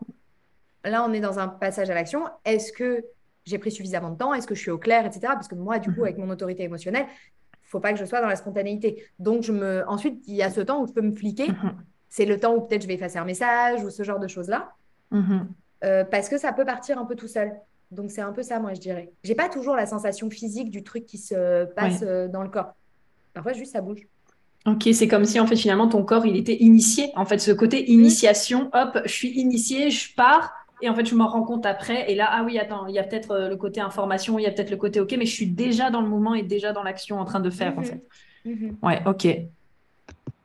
là on est dans un passage à l'action. Est-ce que j'ai pris suffisamment de temps? Est-ce que je suis au clair, etc. Parce que moi, du coup,
Mhm.
avec mon autorité émotionnelle, il faut pas que je sois dans la spontanéité. Donc, je me... ensuite, il y a ce temps où je peux me fliquer.
Mhm.
C'est le temps où peut-être je vais effacer un message ou ce genre de choses-là.
Mhm.
Euh, parce que ça peut partir un peu tout seul. Donc c'est un peu ça, moi, je dirais. J'ai pas toujours la sensation physique du truc qui se passe
Ouais.
euh, dans le corps. Parfois, juste ça bouge.
Ok, c'est comme si en fait finalement ton corps il était initié. En fait, ce côté initiation, hop, je suis initié, je pars et en fait je m'en rends compte après. Et là, ah oui, attends, il y a peut-être euh, le côté information, il y a peut-être le côté ok, mais je suis déjà dans le mouvement et déjà dans l'action en train de faire en
Mhm.
fait.
Mhm.
Ouais, ok.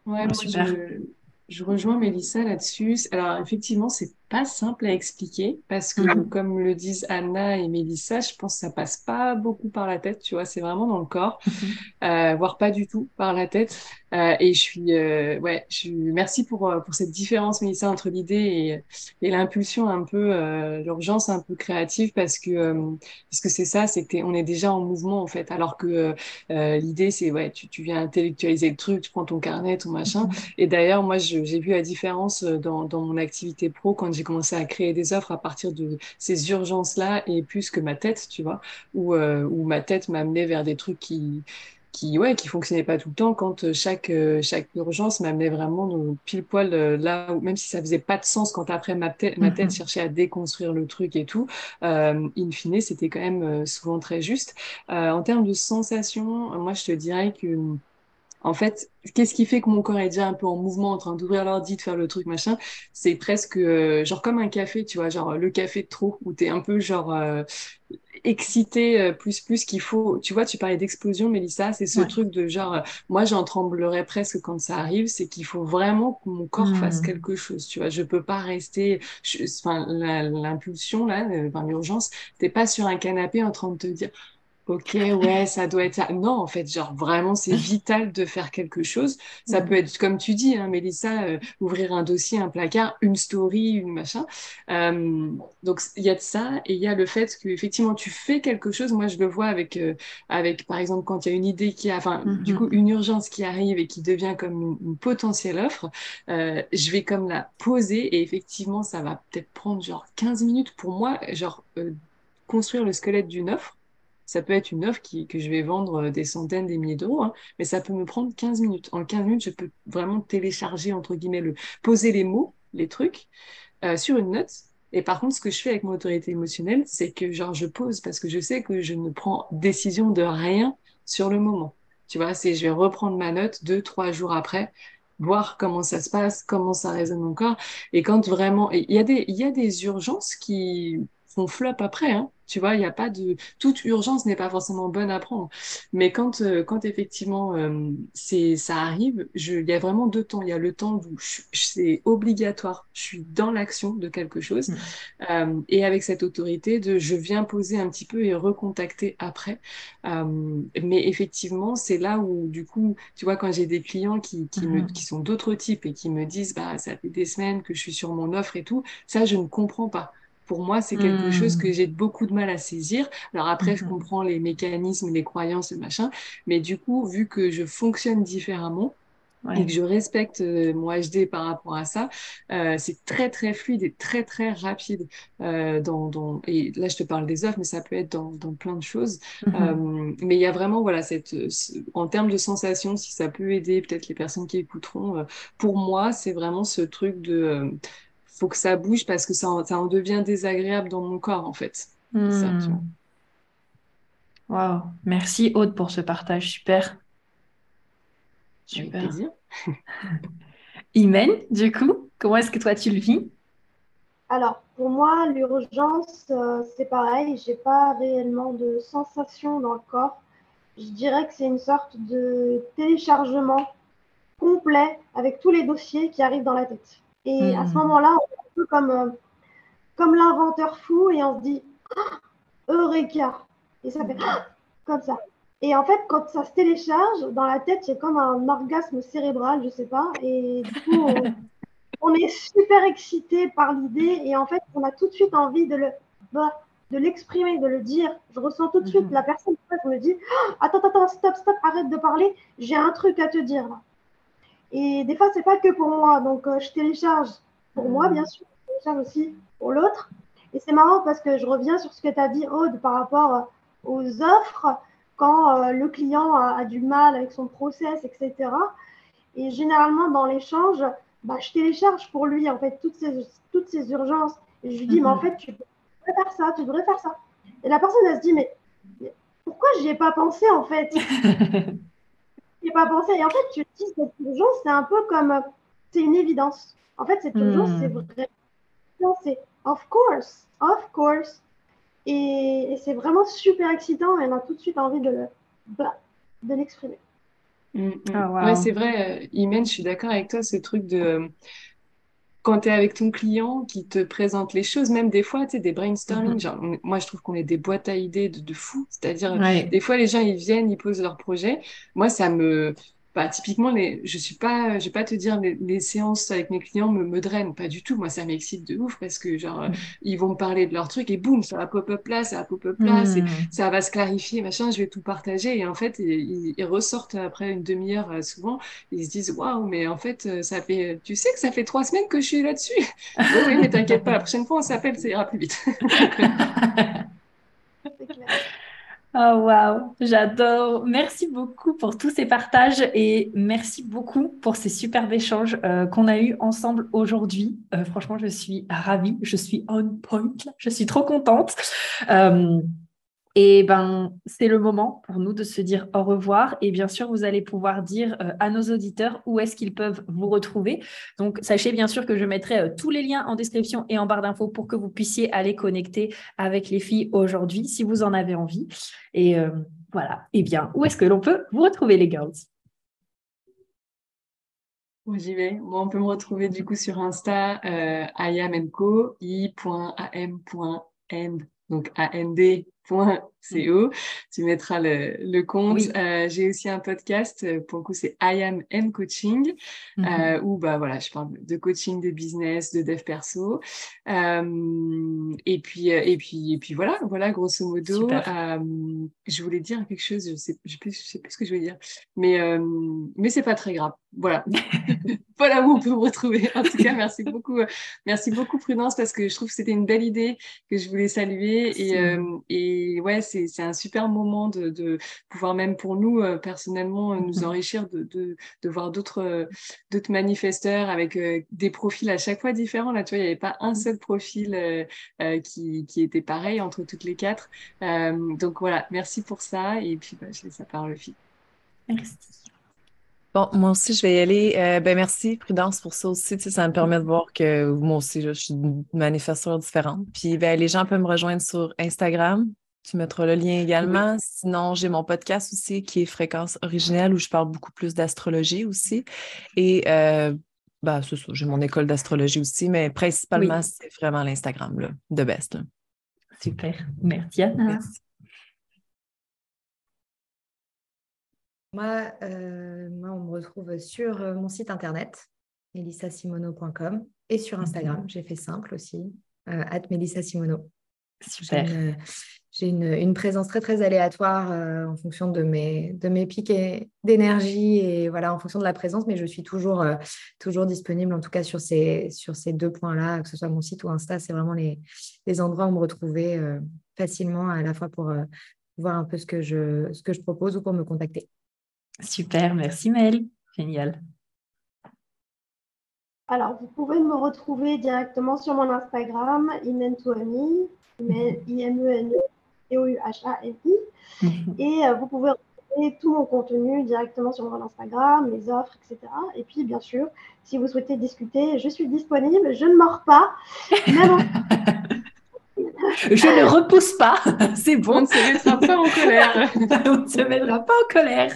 Ouais, moi,
super.
je, je rejoins Mélissa là-dessus. Alors, effectivement, c'est pas simple à expliquer parce que,
Mhm.
comme le disent Anna et Mélissa, je pense que ça passe pas beaucoup par la tête, tu vois, c'est vraiment dans le corps, euh, voire pas du tout par la tête. Euh, et je suis, euh, ouais, je suis, merci pour, pour cette différence, Mélissa, entre l'idée et, et l'impulsion un peu, l'urgence un peu créative parce que, parce que c'est ça, c'est que on est déjà en mouvement, en fait, alors que, l'idée, c'est, ouais, tu, tu viens intellectualiser le truc, tu prends ton carnet, ton machin. Et d'ailleurs, moi, j'ai vu la différence dans, dans mon activité pro quand j'ai commencé à créer des offres à partir de ces urgences-là et plus que ma tête, tu vois, où, euh, où ma tête m'amenait vers des trucs qui, qui ouais qui fonctionnait pas tout le temps quand euh, chaque euh, chaque urgence m'amenait vraiment pile poil là où même si ça faisait pas de sens quand après ma tête ma tête mhm. cherchait à déconstruire le truc et tout in fine c'était quand même souvent très juste en termes de sensations moi je te dirais que en fait, qu'est-ce qui fait que mon corps est déjà un peu en mouvement, en train d'ouvrir l'ordi, de faire le truc, machin C'est presque genre comme un café, tu vois, genre le café de trop, où t'es un peu genre excité euh, plus plus qu'il faut. Tu vois, tu parlais d'explosion, Mélissa, c'est ce truc de genre, euh, moi j'en tremblerais presque quand ça arrive, c'est qu'il faut vraiment que mon corps fasse hmm. quelque chose. Tu vois, je peux pas rester, enfin l'impulsion là, euh, enfin l'urgence, t'es pas sur un canapé en train de te dire Ok, ouais, ça doit être ça. Non, en fait, genre vraiment, c'est [laughs] vital de faire quelque chose. Ça peut être, comme tu dis, hein, Mélissa, euh, ouvrir un dossier, un placard, une story, une machin. Euh, donc, il y a de ça et il y a le fait que effectivement, tu fais quelque chose. Moi, je le vois avec, euh, avec par exemple, quand il y a une idée qui a, enfin, du coup, mm-hmm. une urgence qui arrive et qui devient comme une, une potentielle offre, je vais comme la poser et effectivement, ça va peut-être prendre genre 15 minutes pour moi, genre construire le squelette d'une offre ça peut être une offre qui, que je vais vendre euh, des centaines, des milliers d'euros, hein, mais ça peut me prendre 15 minutes. En 15 minutes, je peux vraiment télécharger, entre guillemets, le, poser les mots, les trucs, euh, sur une note. Et par contre, ce que je fais avec mon autorité émotionnelle, c'est que genre je pose parce que je sais que je ne prends décision de rien sur le moment. Tu vois, c'est je vais reprendre ma note deux, trois jours après, voir comment ça se passe, comment ça résonne encore. Et quand vraiment, il y il y a des urgences qui font flop après, hein. Tu vois, il n'y a pas de toute urgence n'est pas forcément bonne à prendre. Mais quand euh, quand effectivement euh, c'est ça arrive, il y a vraiment deux temps. Il y a le temps où c'est obligatoire. Je suis dans l'action de quelque chose mmh. euh, et avec cette autorité de je viens poser un petit peu et recontacter après. mais effectivement, c'est là où du coup, tu vois, quand j'ai des clients qui qui, me, mmh. qui sont d'autres types et qui me disent bah ça fait des semaines que je suis sur mon offre et tout, ça je ne comprends pas pour moi, c'est quelque chose que hmm. j'ai beaucoup de mal à saisir. Alors après, je mhm. comprends les mécanismes, les croyances, le machin, mais du coup, vu que je fonctionne différemment, et que je respecte euh, mon HD par rapport à ça, euh, c'est très très fluide et très très rapide. Euh, dans, dans, et là, je te parle des offres, mais ça peut être dans, dans plein de choses. Mhm. Euh, mais il y a vraiment, voilà, cette, en termes de sensations, si ça peut aider peut-être les personnes qui écouteront, pour moi, c'est vraiment ce truc de faut que ça bouge parce que ça, ça en devient désagréable dans mon corps, en fait.
Hmm. Waouh, merci Aude pour ce partage super.
Super. plaisir. [laughs]
Imen, du coup, comment est-ce que toi tu le vis?
Alors, pour moi, l'urgence, euh, c'est pareil, j'ai pas réellement de sensation dans le corps. Je dirais que c'est une sorte de téléchargement complet avec tous les dossiers qui arrivent dans la tête. Et à ce hmm. moment-là, on est un peu comme, euh, comme l'inventeur fou et on se dit ah, Eureka Et ça fait ah, comme ça. Et en fait, quand ça se télécharge, dans la tête, c'est comme un orgasme cérébral, je sais pas. Et du coup, on, [laughs] est super excité par l'idée et en fait, on a tout de suite envie de le bah, de l'exprimer, de le dire. Je ressens tout de suite hmm. la personne qui me dit ah, Attends, attends, stop, stop, arrête de parler, j'ai un truc à te dire là. Et des fois, c'est pas que pour moi. Donc, euh, je télécharge pour moi, bien sûr. Je télécharge aussi pour l'autre. Et c'est marrant parce que je reviens sur ce que tu as dit, Aude, par rapport euh, aux offres, quand euh, le client a, du mal avec son process, etc. Et généralement, dans l'échange, bah, je télécharge pour lui, en fait, toutes ces, toutes ces urgences. Et je lui dis, mais en mhm. fait, tu devrais faire ça, tu devrais faire ça. Et la personne, elle se dit, mais, mais pourquoi j'y ai pas pensé, en fait? [laughs] n'y pas pensé. Et en fait, tu dis, cette urgence, c'est un peu comme, c'est une évidence. En fait, cette urgence, c'est hmm. vrai. C'est of course, of course. Et, c'est vraiment super excitant et on a tout de suite envie de, bah, de l'exprimer.
Mm, mm. Ah, c'est vrai, euh, Imen, je suis d'accord avec toi, ce truc de quand tu es avec ton client qui te présente les choses, même des fois, tu sais, des brainstorming, mhm. genre, moi, je trouve qu'on est des boîtes à idées de, de fou. C'est-à-dire, des fois, les gens, ils viennent, ils posent leur projet. Moi, ça me, bah, typiquement, les, je suis pas, je vais pas te dire, les, les, séances avec mes clients me, me drainent, pas du tout. Moi, ça m'excite de ouf parce que, genre, mm. ils vont me parler de leur truc et boum, ça va pop-up là, ça va pop-up là, mm. ça va se clarifier, machin, je vais tout partager. Et en fait, ils, ils ressortent après une demi-heure euh, souvent, ils se disent, waouh, mais en fait, euh, ça fait, tu sais que ça fait trois semaines que je suis là-dessus. [laughs] oui, oui, mais t'inquiète pas, la prochaine fois, on s'appelle, ça ira plus vite. [laughs] [laughs]
Oh waouh, j'adore. Merci beaucoup pour tous ces partages et merci beaucoup pour ces superbes échanges euh, qu'on a eus ensemble aujourd'hui. Euh, franchement, je suis ravie, je suis on point, je suis trop contente. Euh, et ben, c'est le moment pour nous de se dire au revoir. Et bien sûr, vous allez pouvoir dire euh, à nos auditeurs où est-ce qu'ils peuvent vous retrouver. Donc, sachez bien sûr que je mettrai euh, tous les liens en description et en barre d'infos pour que vous puissiez aller connecter avec les filles aujourd'hui si vous en avez envie. Et euh, voilà. Et bien, où est-ce que l'on peut vous retrouver, les girls?
J'y vais? Moi, on peut me retrouver du coup sur Insta, euh, i.am.n, donc A-N-D co. Tu mettras le, le compte. Euh, j'ai aussi un podcast, euh, pour le coup, c'est I Am M Coaching, euh, mm-hmm. où bah, voilà, je parle de coaching, de business, de dev perso. et, puis, et, puis, et puis voilà, voilà, grosso modo. je voulais dire quelque chose, je sais, je sais, je sais plus ce que je voulais dire, mais, mais c'est pas très grave. Voilà. [laughs] [laughs] voilà où on peut me retrouver. En tout cas, merci beaucoup. Merci beaucoup, Prudence, parce que je trouve que c'était une belle idée que je voulais saluer. Et, et et ouais, c'est un super moment de, de, pouvoir même pour nous, euh, personnellement, euh, nous mmh [laughs] enrichir de, de, de voir d'autres euh, d'autres manifesteurs avec des profils à chaque fois différents. Là, tu vois, il n'y avait pas un mmh. seul profil qui, qui, était pareil entre toutes les quatre. donc voilà, merci pour ça. Et puis, bah, je laisse la parole aux.
Merci.
Bon, moi aussi, je vais y aller. ben, merci, Prudence, pour ça aussi. Tu sais, ça me permet de voir que moi aussi, je suis une manifesteur différente. Puis ben, les gens peuvent me rejoindre sur Instagram, tu mettras le lien également. Sinon, j'ai mon podcast aussi qui est Fréquence originelle où je parle beaucoup plus d'astrologie aussi. Et euh, bah, c'est ça, j'ai mon école d'astrologie aussi, mais principalement, c'est vraiment l'Instagram de Best.
Super. Merci Anna.
Moi, euh, moi, on me retrouve sur euh, mon site internet, melissasimono.com, et sur Instagram. J'ai fait simple aussi, at melissasimono.
Super.
J'ai une, présence très très aléatoire euh, en fonction de mes, de mes pics d'énergie et voilà en fonction de la présence, mais je suis toujours, euh, toujours disponible en tout cas sur ces, sur ces deux points-là, que ce soit mon site ou Insta, c'est vraiment les, les, endroits où me retrouver euh, facilement à la fois pour voir un peu ce que, je, ce que je propose ou pour me contacter.
Super, merci Mel, génial.
Alors, vous pouvez me retrouver directement sur mon Instagram, Imentuani, I-M-E-N-E T-O-U-H-A-N-I. Mhm. Et euh, vous pouvez retrouver tout mon contenu directement sur mon Instagram, mes offres, etc. Et puis, bien sûr, si vous souhaitez discuter, je suis disponible. Je ne mords pas. [laughs]
je ne repousse pas. [laughs] C'est bon. [laughs]
On ne se mettra pas en colère.
On ne se mettra pas en colère.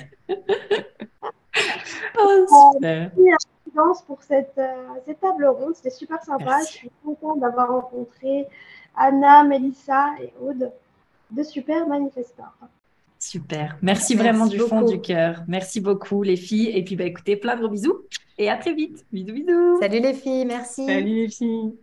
oh, Merci pour cette, euh, cette table ronde. C'était super sympa. Je suis contente d'avoir rencontré Anna, Melissa et Aude de super manifestants.
Super. Merci, vraiment du fond du cœur. Merci beaucoup les filles. Et puis bah écoutez, plein de gros bisous et à très vite. Bisous bisous.
Salut les filles, merci.
Salut les filles.